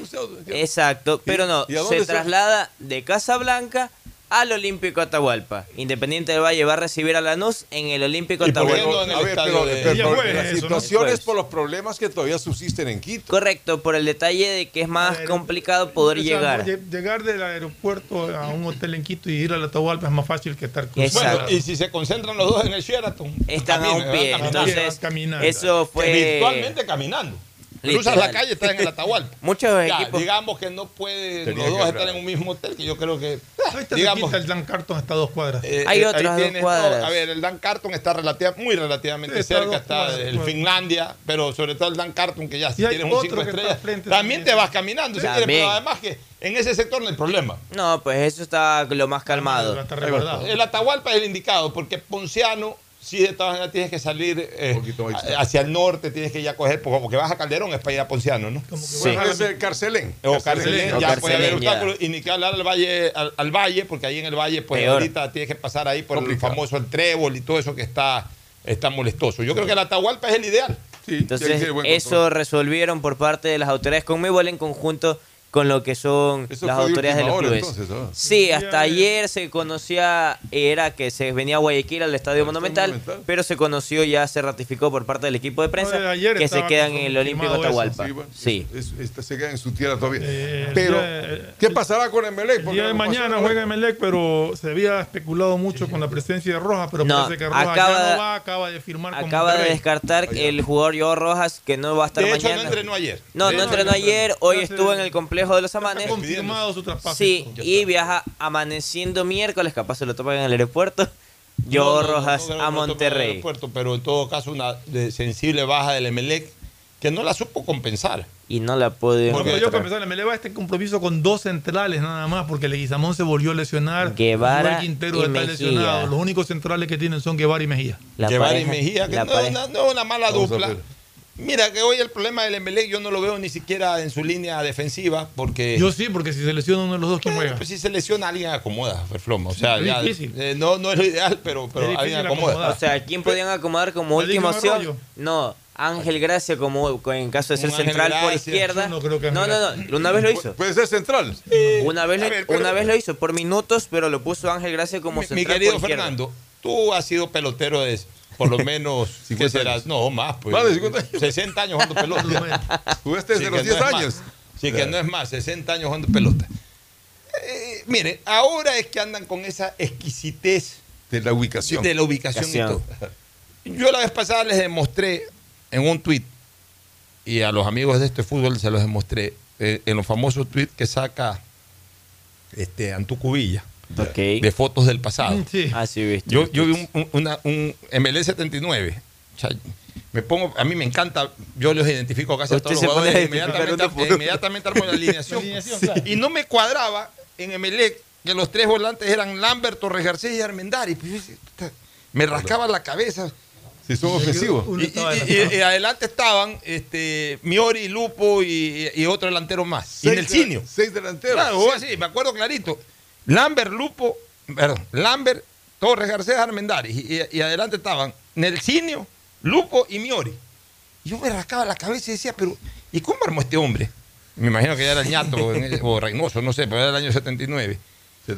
Exacto, pero no, se- traslada de Casablanca al Olímpico Atahualpa. Independiente del Valle va a recibir a Lanús en el Olímpico Atahualpa. en el A ver, estadio pero, de- pero- Ya pero jueves la eso, ¿no? situación es Jueves. por los problemas que todavía subsisten en Quito. Correcto, por el detalle de que es más complicado poder O sea, llegar. lle- Llegar del aeropuerto a un hotel en Quito y ir a la Atahualpa es más fácil que estar. Exacto. Bueno, y si se concentran los dos en el Sheraton, Están a un pie. Entonces, eso Que fue. virtualmente caminando. Cruzas Literal. la calle, estás en el Atahualpa. Muchos Ya, equipos. digamos que no pueden Tenía los dos estar en un mismo hotel, que yo creo que. Está digamos, el Dan Carton está a dos cuadras. eh, Hay eh, otras dos cuadras. todo. A ver, el Dan Carton está relativa- muy relativamente Sí, está cerca, está cuadras, el. Finlandia, pero sobre todo el Dan Carton, que ya si tienes un otro 5 que está estrellas, al frente también también. te vas caminando, si quieres, También. pero además que en ese sector no hay problema. No, pues eso está lo más calmado. El Atahualpa es el indicado, porque Ponciano, sí, de todas maneras tienes que salir eh, a- hacia el norte, tienes que ya coger, porque como que vas a Calderón es para ir a Ponciano, ¿no? Como que Sí. la- Es el Carcelén. O Carcelén, ya puede haber obstáculos, y ni que hablar al valle, al, al valle, porque ahí en el valle, pues Peor. ahorita tienes que pasar ahí por Complicado. el famoso el trébol y todo eso que está, está molestoso. Yo creo que el Atahualpa es el ideal. Sí, Entonces, buen eso resolvieron por parte de las autoridades Conmebol en conjunto con lo que son Eso las de autoridades de los hora, clubes. entonces, ¿ah? Sí, hasta ayer se conocía, era que se venía a Guayaquil al Estadio Monumental, Monumental. pero se conoció, ya se ratificó por parte del equipo de prensa No, de que se quedan en el Olímpico confirmado eso, Atahualpa. Sí, bueno, Sí. es- es- esta se queda en su tierra todavía. Eh, pero, ya, ¿qué pasará con Emelec? El Porque día de mañana en- juega Emelec, pero se había especulado mucho con la presencia de Rojas, pero No, parece que Rojas acaba- ya no va, acaba de firmar con Acaba de descartar el jugador Joao Rojas que no va a estar De hecho, no mañana. entrenó ayer. No, De no entrenó ayer, hoy estuvo en el complejo de los Amanes. confirmado su traspaso. Sí, y viaja amaneciendo miércoles, capaz se lo topan en el aeropuerto. No, no, no, Rojas no a no Monterrey. aeropuerto, pero en todo caso una de- sensible baja del Emelec que no la supo compensar. Y no la puede pero yo encontrar. empezar, me eleva este compromiso con dos centrales nada más, porque Leguizamón se volvió a lesionar. Guevara Quintero y está Mejía. lesionado. Los únicos centrales que tienen son Guevara y Mejía. La Guevara y pareja- Mejía, que no, es pareja- una- no es una mala a dupla. Mira que hoy el problema del Emelec yo no lo veo ni siquiera en su línea defensiva porque Yo sí, porque si se lesiona uno de los dos, ¿quién juega? pues si se lesiona alguien acomoda, Ferfloma. O sea, ya, difícil. eh, no, no es lo ideal, pero, pero alguien acomoda. acomodar. O sea, ¿quién podían acomodar como última opción? No, Ángel Gracia como en caso de ser Un central por izquierda. No creo que no, no, no, una vez lo hizo. Puede ser central. Una vez, ver, pero- una vez lo hizo por minutos, pero lo puso Ángel Gracia como mi, mi central querido por izquierda. Fernando, tú has sido pelotero de por lo menos, ¿qué 50 será? años. No, más, pues. Más de 50 años. 60 años jugando pelota. Jugaste desde Sí, los que 10 no es años. Sí, que no es más, 60 años jugando pelota. Eh, miren, ahora es que andan con esa exquisitez De la ubicación. de la ubicación y todo. Yo la vez pasada les demostré en un tweet y a los amigos de este fútbol se los demostré eh, en los famosos tweets que saca este Antucubilla de fotos del pasado. Ah, sí, viste. Yo, yo vi un, un, una- un MLE 79. O sea, me pongo, a mí me encanta, yo los identifico casi a todos los jugadores, identificar inmediatamente, armo la alineación. Alineación, claro. Y no me cuadraba en Emelec que los tres volantes eran Lambert, Torres Garcés y Armendari. Pues me rascaba la cabeza. Si son ofensivos. Y, y- y- y adelante estaban este, Miori, Lupo y, y otro delantero más. Seis y Nelsinio. seis delanteros. Claro, así, me acuerdo clarito. Lambert, Lupo, perdón, Lambert, Torres Garcés, Armendari. Y, y- y adelante estaban Nelsinio, Lupo y Miori. Y yo me rascaba la cabeza y decía, pero ¿y cómo armó este hombre? Me imagino que ya era el ñato o Reynoso, no sé, pero era el año 79.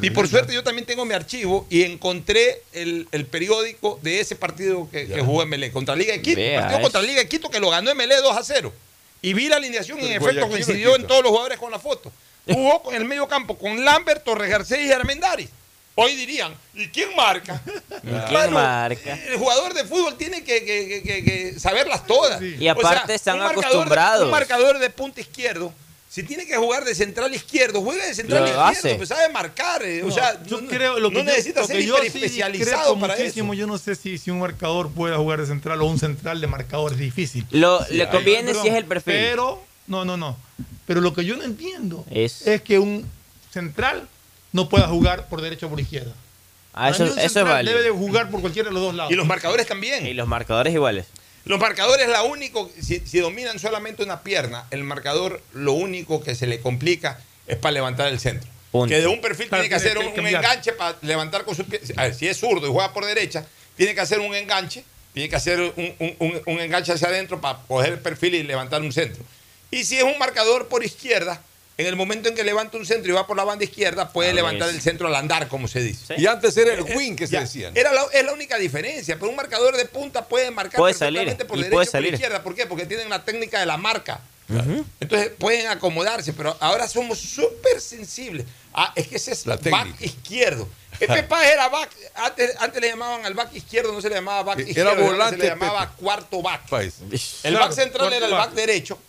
Y por suerte yo también tengo mi archivo y encontré el, el periódico de ese partido que, que jugó MLE contra Liga de Quito. Vea partido contra Liga de Quito que lo ganó MLE 2 a 0. Y vi la alineación y en efecto coincidió en todos los jugadores con la foto. Jugó con el medio campo con Lambert, Torres Garcés y Armendari. Hoy dirían, ¿y quién marca? ¿Quién Bueno, marca? El jugador de fútbol tiene que, que- que- que- que saberlas todas. Y aparte están un marcador de- acostumbrados. un marcador de punta izquierdo, si tiene que jugar de central izquierdo, juega de central Lo izquierdo, hace. pues sabe marcar. eh, o No, sea, yo no, creo lo que no yo- necesita lo ser que yo sí hiperespecializado discrepo para muchísimo. eso. Yo no sé si, si un marcador pueda jugar de central o un central de marcador es difícil. Lo- Sí, le conviene perdón, si es el perfil. Pero, no, no, no. Pero lo que yo no entiendo Es- que un central no pueda jugar por derecha o por izquierda. Ah, eso, es válido. Debe de jugar por cualquiera de los dos lados. Y los marcadores también. Y los marcadores iguales. Los marcadores, la único, si, si dominan solamente una pierna, el marcador lo único que se le complica es para levantar el centro. Punto. Que de un perfil Claro, tiene que hacer un, que un cambiar. enganche para levantar con su pie. A ver, si es zurdo y juega por derecha, tiene que hacer un enganche, tiene que hacer un, un- un- un enganche hacia adentro para coger el perfil y levantar un centro. Y si es un marcador por izquierda, en el momento en que levanta un centro y va por la banda izquierda, puede A levantar el centro al andar, como se dice. Y antes era el wing que se Ya, decían. Era la, es la única diferencia, pero un marcador de punta puede marcar Puede perfectamente salir, por y derecha puede o por salir. izquierda. ¿Por qué? Porque tienen la técnica de la marca. Entonces pueden acomodarse, pero ahora somos súper sensibles. Ah, es que ese es La back técnica. izquierdo. Pepe Paz era back, antes, antes le llamaban al back izquierdo, no se le llamaba back Era izquierdo, volante, se le llamaba Pepe. cuarto back. País. El Claro, back central era el back. back derecho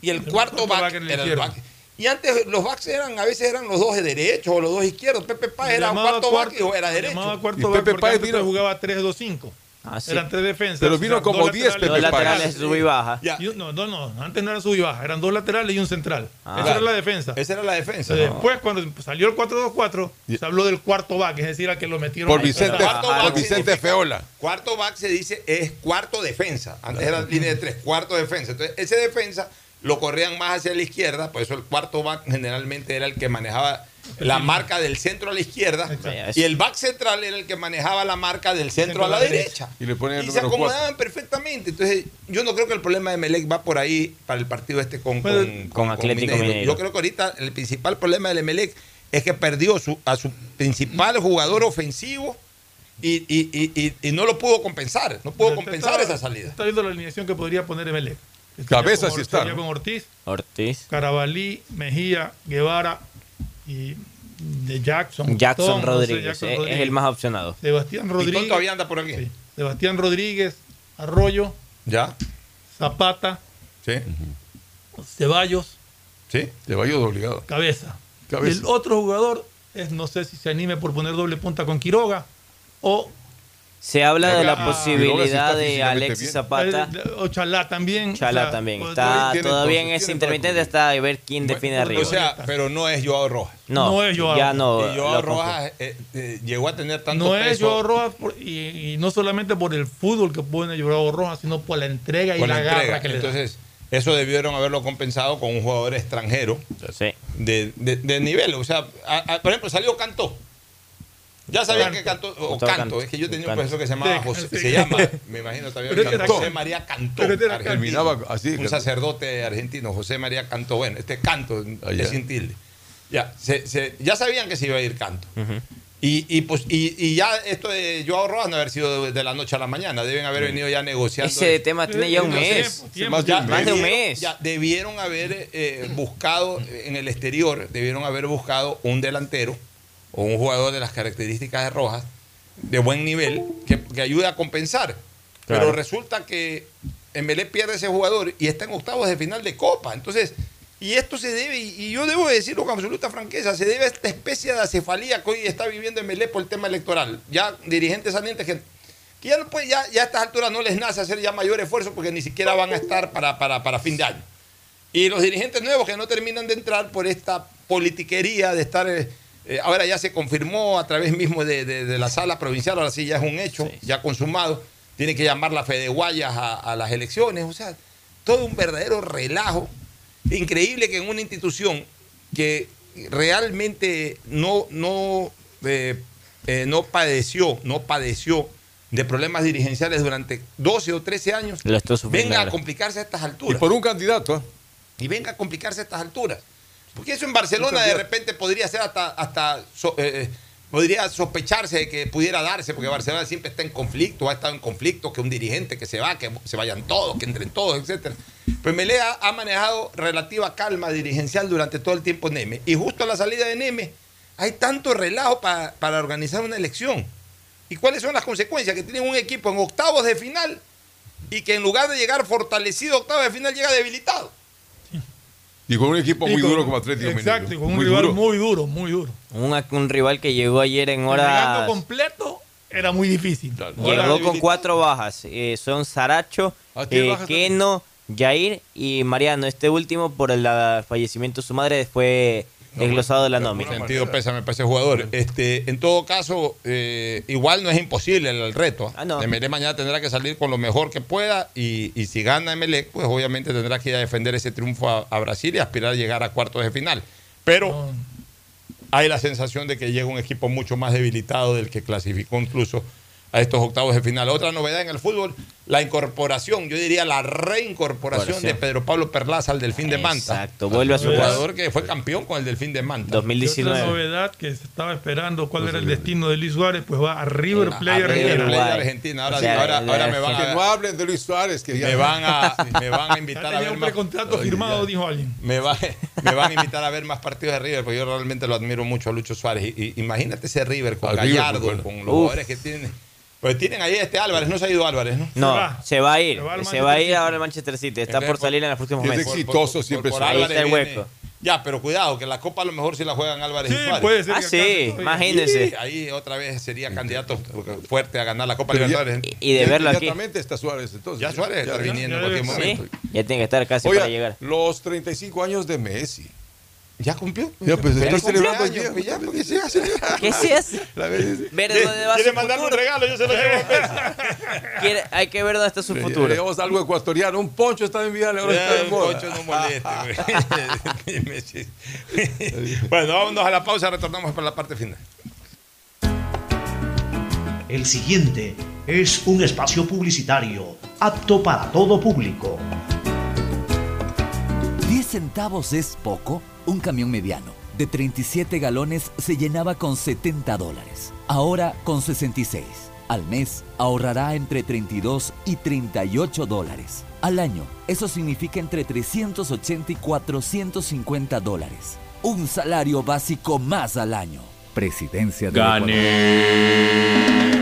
y el, cuarto, cuarto back, back era el back. Y antes los backs eran, a veces eran los dos de derecho o los dos izquierdos. Pepe Paz Se era llamaba cuarto, back y era se derecho. llamaba Y cuarto back Pepe Páez vino- jugaba 3-2-5. Ah, sí. Eran tres defensas. Pero vino eran como dos 10 laterales, Dos Pepe Páez. laterales, sub y baja. Y no, no, no, antes no era sub y baja, eran dos laterales y un central. Ah. Esa era la defensa. Esa era la defensa. Entonces, Después, cuando salió el 4-2-4, se habló del cuarto back, es decir, a que lo metieron Por ahí. Vicente, Cuarto por Vicente Feola. Cuarto back se dice es cuarto defensa. Antes era línea de tres, cuarto defensa. Entonces, ese defensa lo corrían más hacia la izquierda, por eso el cuarto back generalmente era el que manejaba la marca del centro a la izquierda Exacto. y el back central era el que manejaba la marca del centro a la derecha. Y le ponían el Y se acomodaban perfectamente. Entonces, yo no creo que el problema de Melec va por ahí para el partido este con, Bueno, con, con Atlético Mineiro. Yo creo que ahorita el principal problema del Emelec es que perdió su- a su principal jugador ofensivo y, y- y- y- y no lo pudo compensar. No pudo compensar esa salida. Está viendo la alineación que podría poner Emelec. Sería Cabeza con- sí está, con Ortiz, Ortiz. Carabalí, Mejía, Guevara y de Jackson. Jackson no sé, Rodríguez. Jackson es- Rodríguez. Es el más opcionado. Sebastián Rodríguez. todavía anda por aquí. sí, Sebastián Rodríguez, Arroyo, ¿Ya? Zapata, Sí. Ceballos, Sí. Vaya obligado. Cabeza. Cabeza. El otro jugador es, no sé si se anime por poner doble punta con Quiroga o, Se habla de la Ah, posibilidad está de Alexis bien. Zapata. eh, o Chalá también. Chala O sea, también. pues, Está tiene todavía en entonces, ese intermitente cubrir. hasta ver quién define Bueno, arriba. O sea, pero no es Joao Rojas. no, no es Joao. ya no. y Joao Rojas eh, eh, llegó a tener tanto No es Joao Rojas por- y, y no solamente por el fútbol que pone Joao Rojas, sino por la entrega y la, la garra que le da. Entonces, eso debieron haberlo compensado con un jugador extranjero Sí. de, de- de nivel. O sea, a- a- por ejemplo, salió Cantó. Ya sabían que Cantó, o Gustavo Canto, Canto. es que yo tenía un Canto. profesor que se llamaba José, sí. se llama, me imagino Pero era José. María Cantó, Pero era argentino. Terminaba así. un sacerdote argentino, José María Cantó, bueno, este Canto Ah, ya. es sin tilde. Ya, se- se- ya sabían que se iba a ir Canto. Y, y, pues, y, y ya esto de Joao Rojas no haber sido de, de la noche a la mañana, deben haber venido ya negociando. Ese tema tiene ya un mes. Más, de un debieron- mes. ya debieron haber eh, buscado en el exterior, debieron haber buscado un delantero o un jugador de las características de Rojas de buen nivel que, que ayude a compensar. Pero resulta que Emelé pierde ese jugador y está en octavos de final de Copa. Entonces, y esto se debe, y yo debo decirlo con absoluta franqueza, se debe a esta especie de acefalía que hoy está viviendo Emelé por el tema electoral. Ya dirigentes salientes que, que ya, ya, ya a estas alturas no les nace hacer ya mayor esfuerzo porque ni siquiera van a estar para, para, para fin de año. Y los dirigentes nuevos que no terminan de entrar por esta politiquería de estar... eh, ahora ya se confirmó a través mismo de, de- de la sala provincial, ahora sí ya es un hecho, ya consumado. Tiene que llamar la Fede Guayas a, a las elecciones. O sea, todo un verdadero relajo. Increíble que en una institución que realmente no, no, eh, eh, no padeció, no padeció de problemas dirigenciales durante 12 o 13 años, venga a complicarse a estas alturas. Y por un candidato. Y venga a complicarse a estas alturas. Porque eso en Barcelona de repente podría ser hasta, hasta so- eh, podría sospecharse de que pudiera darse, porque Barcelona siempre está en conflicto, ha estado en conflicto, que un dirigente que se va, que se vayan todos, que entren todos, etcétera. Pues Melea ha manejado relativa calma dirigencial durante todo el tiempo Neme. Y justo a la salida de Neme hay tanto relajo pa- para organizar una elección. ¿Y cuáles son las consecuencias? Que tienen un equipo en octavos de final y que en lugar de llegar fortalecido octavos de final llega debilitado. Y con un equipo muy con- duro como Atlético Exacto, y con un Muy rival duro. muy duro, muy duro. Un, un rival que llegó ayer en Llegando horas. completo era muy difícil. Llegó con cuatro bajas. Eh, son Saracho, Ah, ¿tiene eh? Keno, Jair y Mariano. Este último, por el ah, fallecimiento de su madre, fue desglosado de la nómina. Sentido pésame para ese jugador. Este, en todo caso, eh, igual no es imposible el, el reto. Ah, no. Emelec mañana tendrá que salir con lo mejor que pueda y, y si gana Emelec, pues obviamente tendrá que ir a defender ese triunfo a, a Brasil y aspirar a llegar a cuartos de final. Pero hay la sensación de que llega un equipo mucho más debilitado del que clasificó incluso a estos octavos de final. Otra novedad en el fútbol, la incorporación, yo diría la reincorporación de. Pedro Pablo Perlaza al Delfín de Manta. Exacto, vuelve a su jugador que fue campeón con el Delfín de Manta. Y otra novedad que se estaba esperando cuál era el destino de Luis Suárez, pues va a River Plate River Argentina. Plate de Argentina. Ahora, ahora, ahora me van Que a, no hablen de Luis Suárez, que ya me van a, me van a invitar a ver un más. precontrato firmado, dijo alguien. Me, va- me van a invitar a ver más partidos de River, porque yo realmente lo admiro mucho a Lucho Suárez. Y, y imagínate ese River con Gallardo, pues, con los jugadores que tienen. Pues tienen ahí este Álvarez, no se ha ido Álvarez, ¿no? No, se va a ir. Se va al Se va a ir ahora al Manchester City. Está Entonces, por salir en los próximos es meses. exitoso siempre por Ahí Álvarez está el viene- hueco. Ya, pero cuidado, que la Copa a lo mejor si la juegan Álvarez y Suárez. puede ser Ah, sí, imagínense. Sí, ahí otra vez sería candidato fuerte a ganar la Copa ya- Libertadores. Y de verlo aquí. Inmediatamente está Suárez, entonces. Ya Suárez está viniendo en cualquier Sí, momento. ya tiene que estar casi Oiga, para llegar. los 35 años de Messi. ¿Ya cumplió? Ya, pues está celebrando pues ya, porque se hace. ¿Qué? La vez- Ver dónde va ¿Quiere su mandarme un regalo? Yo se lo llevo. Quiere- hay que ver dónde está su futuro. Le llevamos algo ecuatoriano. Un poncho está en Vidal, ahora está de moda. Poncho, no moleste, bueno, vámonos a la pausa, retornamos para la parte final. El siguiente es un espacio publicitario apto para todo público. ¿10 centavos es poco? Un camión mediano de 37 galones se llenaba con 70 dólares. Ahora con 66. Al mes ahorrará entre 32 y 38 dólares. Al año, eso significa entre 380 y 450 dólares. Un salario básico más al año. Presidencia de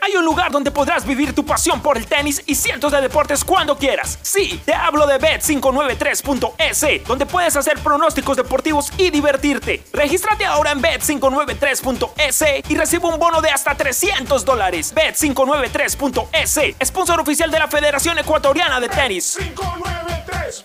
Hay un lugar donde podrás vivir tu pasión por el tenis y cientos de deportes cuando quieras. Sí, te hablo de Bet593.es, donde puedes hacer pronósticos deportivos y divertirte. Regístrate ahora en Bet593.es y recibe un bono de hasta 300 dólares. Bet593.es, sponsor oficial de la Federación Ecuatoriana de Tenis. 593.es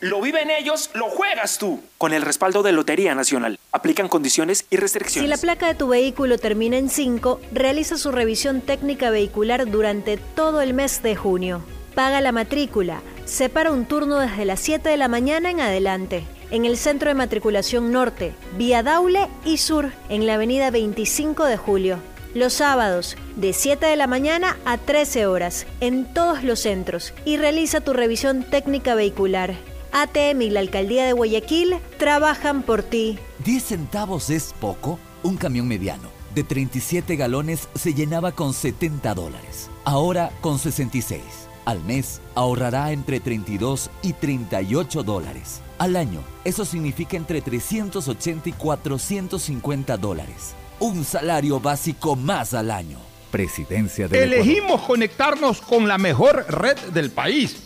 Lo viven ellos, lo juegas tú. Con el respaldo de Lotería Nacional. Aplican condiciones y Si restricciones. la placa de tu vehículo termina en 5, realiza su revisión técnica vehicular durante todo el mes de junio. Paga la matrícula. Separa un turno desde las 7 de la mañana en adelante. En el Centro de Matriculación Norte, Vía Daule y Sur, en la avenida 25 de Julio. Los sábados, de 7 de la mañana a 13 horas, en todos los centros. Y realiza tu revisión técnica vehicular. ATM y la Alcaldía de Guayaquil trabajan por ti. 10 centavos es poco. Un camión mediano de 37 galones se llenaba con 70 dólares. Ahora con 66. Al mes ahorrará entre 32 y 38 dólares. Al año, eso significa entre 380 y 450 dólares. Un salario básico más al año. Presidencia de Elegimos conectarnos con la mejor red del país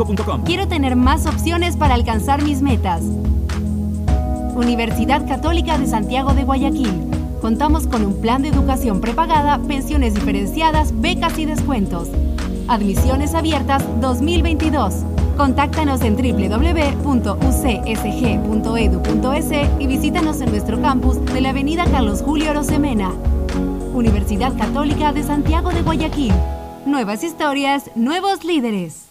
Quiero tener más opciones para alcanzar mis metas. Universidad Católica de Santiago de Guayaquil. Contamos con un plan de educación prepagada, pensiones diferenciadas, becas y descuentos. Admisiones abiertas 2022. Contáctanos en www.ucsg.edu.es y visítanos en nuestro campus de la Avenida Carlos Julio Rosemena. Universidad Católica de Santiago de Guayaquil. Nuevas historias, nuevos líderes.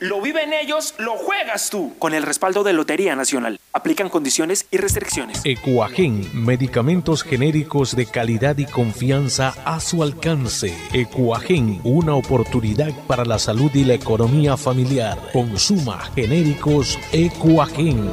Lo viven ellos, lo juegas tú. Con el respaldo de Lotería Nacional. Aplican condiciones y restricciones. Ecuagen, medicamentos genéricos de calidad y confianza a su alcance. Ecuagen, una oportunidad para la salud y la economía familiar. Consuma genéricos Ecuagen.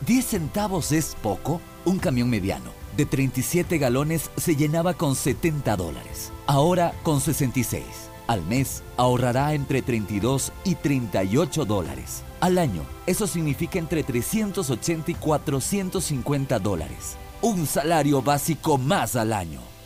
10 centavos es poco. Un camión mediano de 37 galones se llenaba con 70 dólares. Ahora con 66. Al mes ahorrará entre 32 y 38 dólares. Al año, eso significa entre 380 y 450 dólares. Un salario básico más al año.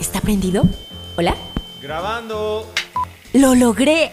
¿Está prendido? ¿Hola? Grabando. ¡Lo logré!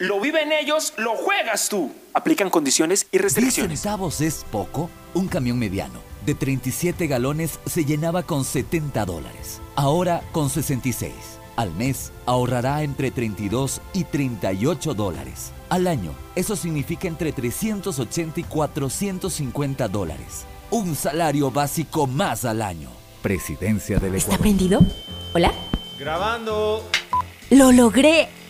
Lo viven ellos, lo juegas tú. Aplican condiciones y 10 restricciones. centavos es poco. Un camión mediano de 37 galones se llenaba con 70 dólares. Ahora con 66. Al mes ahorrará entre 32 y 38 dólares. Al año, eso significa entre 380 y 450 dólares. Un salario básico más al año. Presidencia del ¿Está Ecuador. prendido? ¿Hola? Grabando. ¡Lo logré!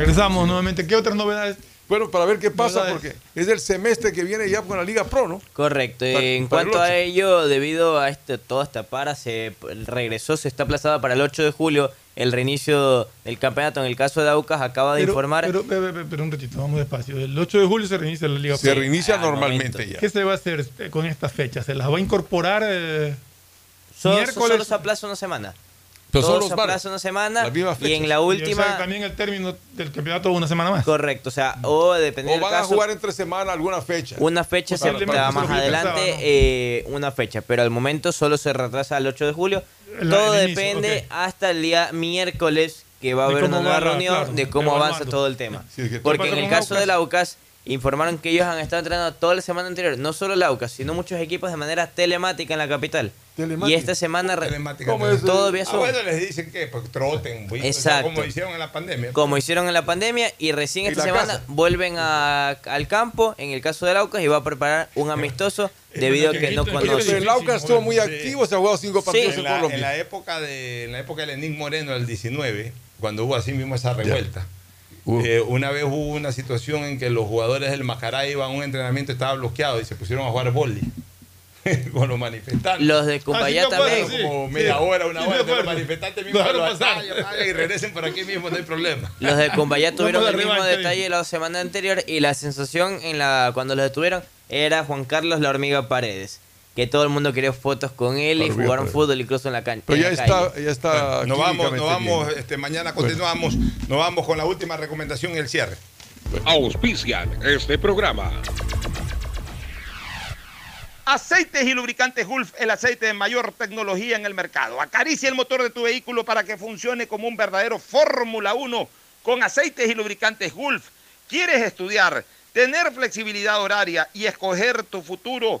Regresamos nuevamente. ¿Qué otras novedades? Bueno, para ver qué pasa, porque es el semestre que viene ya con la Liga Pro, ¿no? Correcto. Para- en para cuanto a 8. ello, debido a este, toda esta para, se regresó, se está aplazada para el 8 de julio el reinicio del campeonato. En el caso de Aucas, acaba de Pero- informar. Pero, pero, pero, pero un ratito, vamos despacio. El 8 de julio se reinicia la Liga Se Pro. reinicia al normalmente momento. ya. ¿Qué se va a hacer eh, con estas fechas? ¿Se las va a incorporar eh, solo, miércoles? solo se aplaza una semana. Pero Todo se aplaza una semana y en la Y, o última... sea, también el término del campeonato una semana más. Correcto, o sea, o dependiendo O del van a jugar entre semana alguna fecha. una fecha se más adelante, eh, una fecha, pero al momento solo se retrasa al 8 de julio. Todo inicio, depende hasta el día miércoles que va a De haber una nueva va la- reunión, claro, de cómo avanza todo el tema. Sí, es que- Porque en el caso Aucas? del Aucas informaron que ellos han estado entrenando toda la semana anterior, no solo el Aucas, sino muchos equipos de manera telemática en la capital. Telemática. Y esta semana re- Telemática. ¿Cómo es? todo vía Ah, Zoom. bueno, les dicen que pues, troten, güey. O sea, Exacto. como hicieron en la pandemia. como hicieron en la pandemia y recién ¿Y esta semana casa? vuelven a- al campo en el caso del Aucas y va a preparar un amistoso debido a que no conoce. el Aucas estuvo muy activo, se ha jugado cinco partidos en, en la, en Colombia. la época de en la época de Lenín Moreno del 19 cuando hubo así mismo esa revuelta Uh. eh, una vez hubo una situación en que los jugadores del Macará iban a un entrenamiento estaba bloqueado y se pusieron a jugar boli con los manifestantes. Los de Cumbayá Ah, sí también. Como media Sí. hora, una Sí, hora, los manifestantes mismos pasar. y regresen por aquí mismo, no hay problema. Los de Cumbayá tuvieron el mismo detalle la semana anterior y la sensación en la cuando los detuvieron era Juan Carlos la hormiga Paredes. Que todo el mundo quería fotos con él y jugaron Paredes. fútbol incluso en la cancha. Pero ya está, calle. ya está. Nos vamos, nos químicamente vamos, este, mañana continuamos, nos vamos con la última recomendación y el cierre. Auspician este programa. Aceites y lubricantes Gulf, el aceite de mayor tecnología en el mercado. Acaricia el motor de tu vehículo para que funcione como un verdadero Fórmula 1 con aceites y lubricantes Gulf. ¿Quieres estudiar, tener flexibilidad horaria y escoger tu futuro?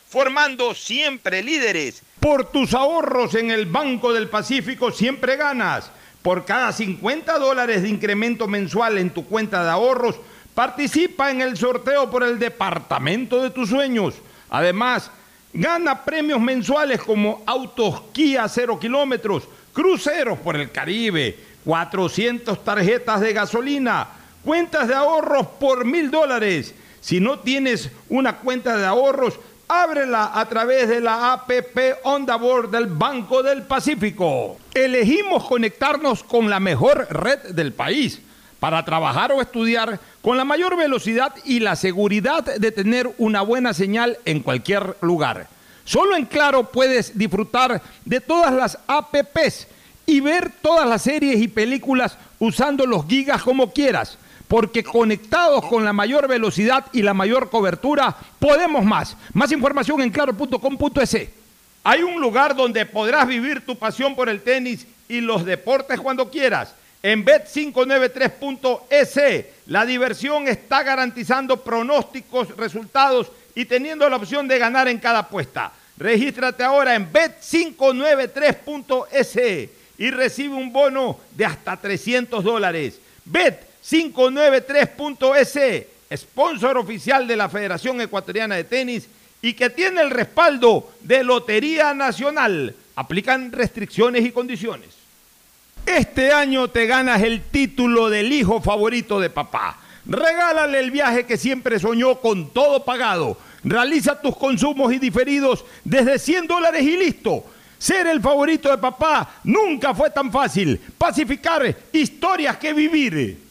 formando siempre líderes. Por tus ahorros en el Banco del Pacífico siempre ganas. Por cada 50 dólares de incremento mensual en tu cuenta de ahorros, participa en el sorteo por el departamento de tus sueños. Además, gana premios mensuales como autos Kia 0 kilómetros, cruceros por el Caribe, 400 tarjetas de gasolina, cuentas de ahorros por mil dólares. Si no tienes una cuenta de ahorros, ábrela a través de la APP Onda Board del Banco del Pacífico. Elegimos conectarnos con la mejor red del país para trabajar o estudiar con la mayor velocidad y la seguridad de tener una buena señal en cualquier lugar. Solo en Claro puedes disfrutar de todas las APPs y ver todas las series y películas usando los gigas como quieras, porque conectados con la mayor velocidad y la mayor cobertura, podemos más. Más información en claro.com.es. Hay un lugar donde podrás vivir tu pasión por el tenis y los deportes cuando quieras. En Bet593.es, la diversión está garantizando pronósticos, resultados y teniendo la opción de ganar en cada apuesta. Regístrate ahora en Bet593.es y recibe un bono de hasta 300 dólares. Bet593.es, sponsor oficial de la Federación Ecuatoriana de Tenis y que tiene el respaldo de Lotería Nacional. Aplican restricciones y condiciones. Este año te ganas el título del hijo favorito de papá. Regálale el viaje que siempre soñó con todo pagado. Realiza tus consumos y diferidos desde 100 dólares y listo. Ser el favorito de papá nunca fue tan fácil. Pacificar historias que vivir.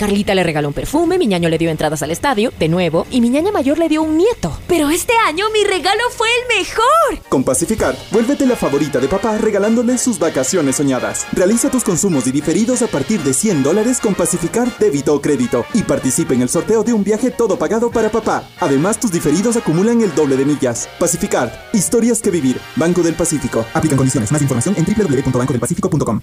Carlita le regaló un perfume, mi ñaño le dio entradas al estadio, de nuevo, y mi ñaña mayor le dio un nieto. Pero este año mi regalo fue el mejor. Con Pacificar, vuélvete la favorita de papá regalándole sus vacaciones soñadas. Realiza tus consumos y diferidos a partir de 100 dólares con Pacificar débito o crédito y participa en el sorteo de un viaje todo pagado para papá. Además, tus diferidos acumulan el doble de millas. Pacificar, historias que vivir. Banco del Pacífico. Aplican condiciones. Más información en www.bancodelpacifico.com.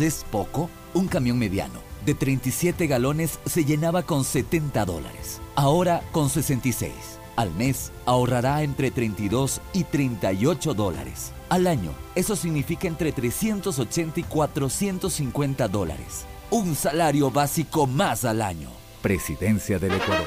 es poco? Un camión mediano de 37 galones se llenaba con 70 dólares. Ahora con 66. Al mes ahorrará entre 32 y 38 dólares. Al año, eso significa entre 380 y 450 dólares. Un salario básico más al año. Presidencia del Ecuador.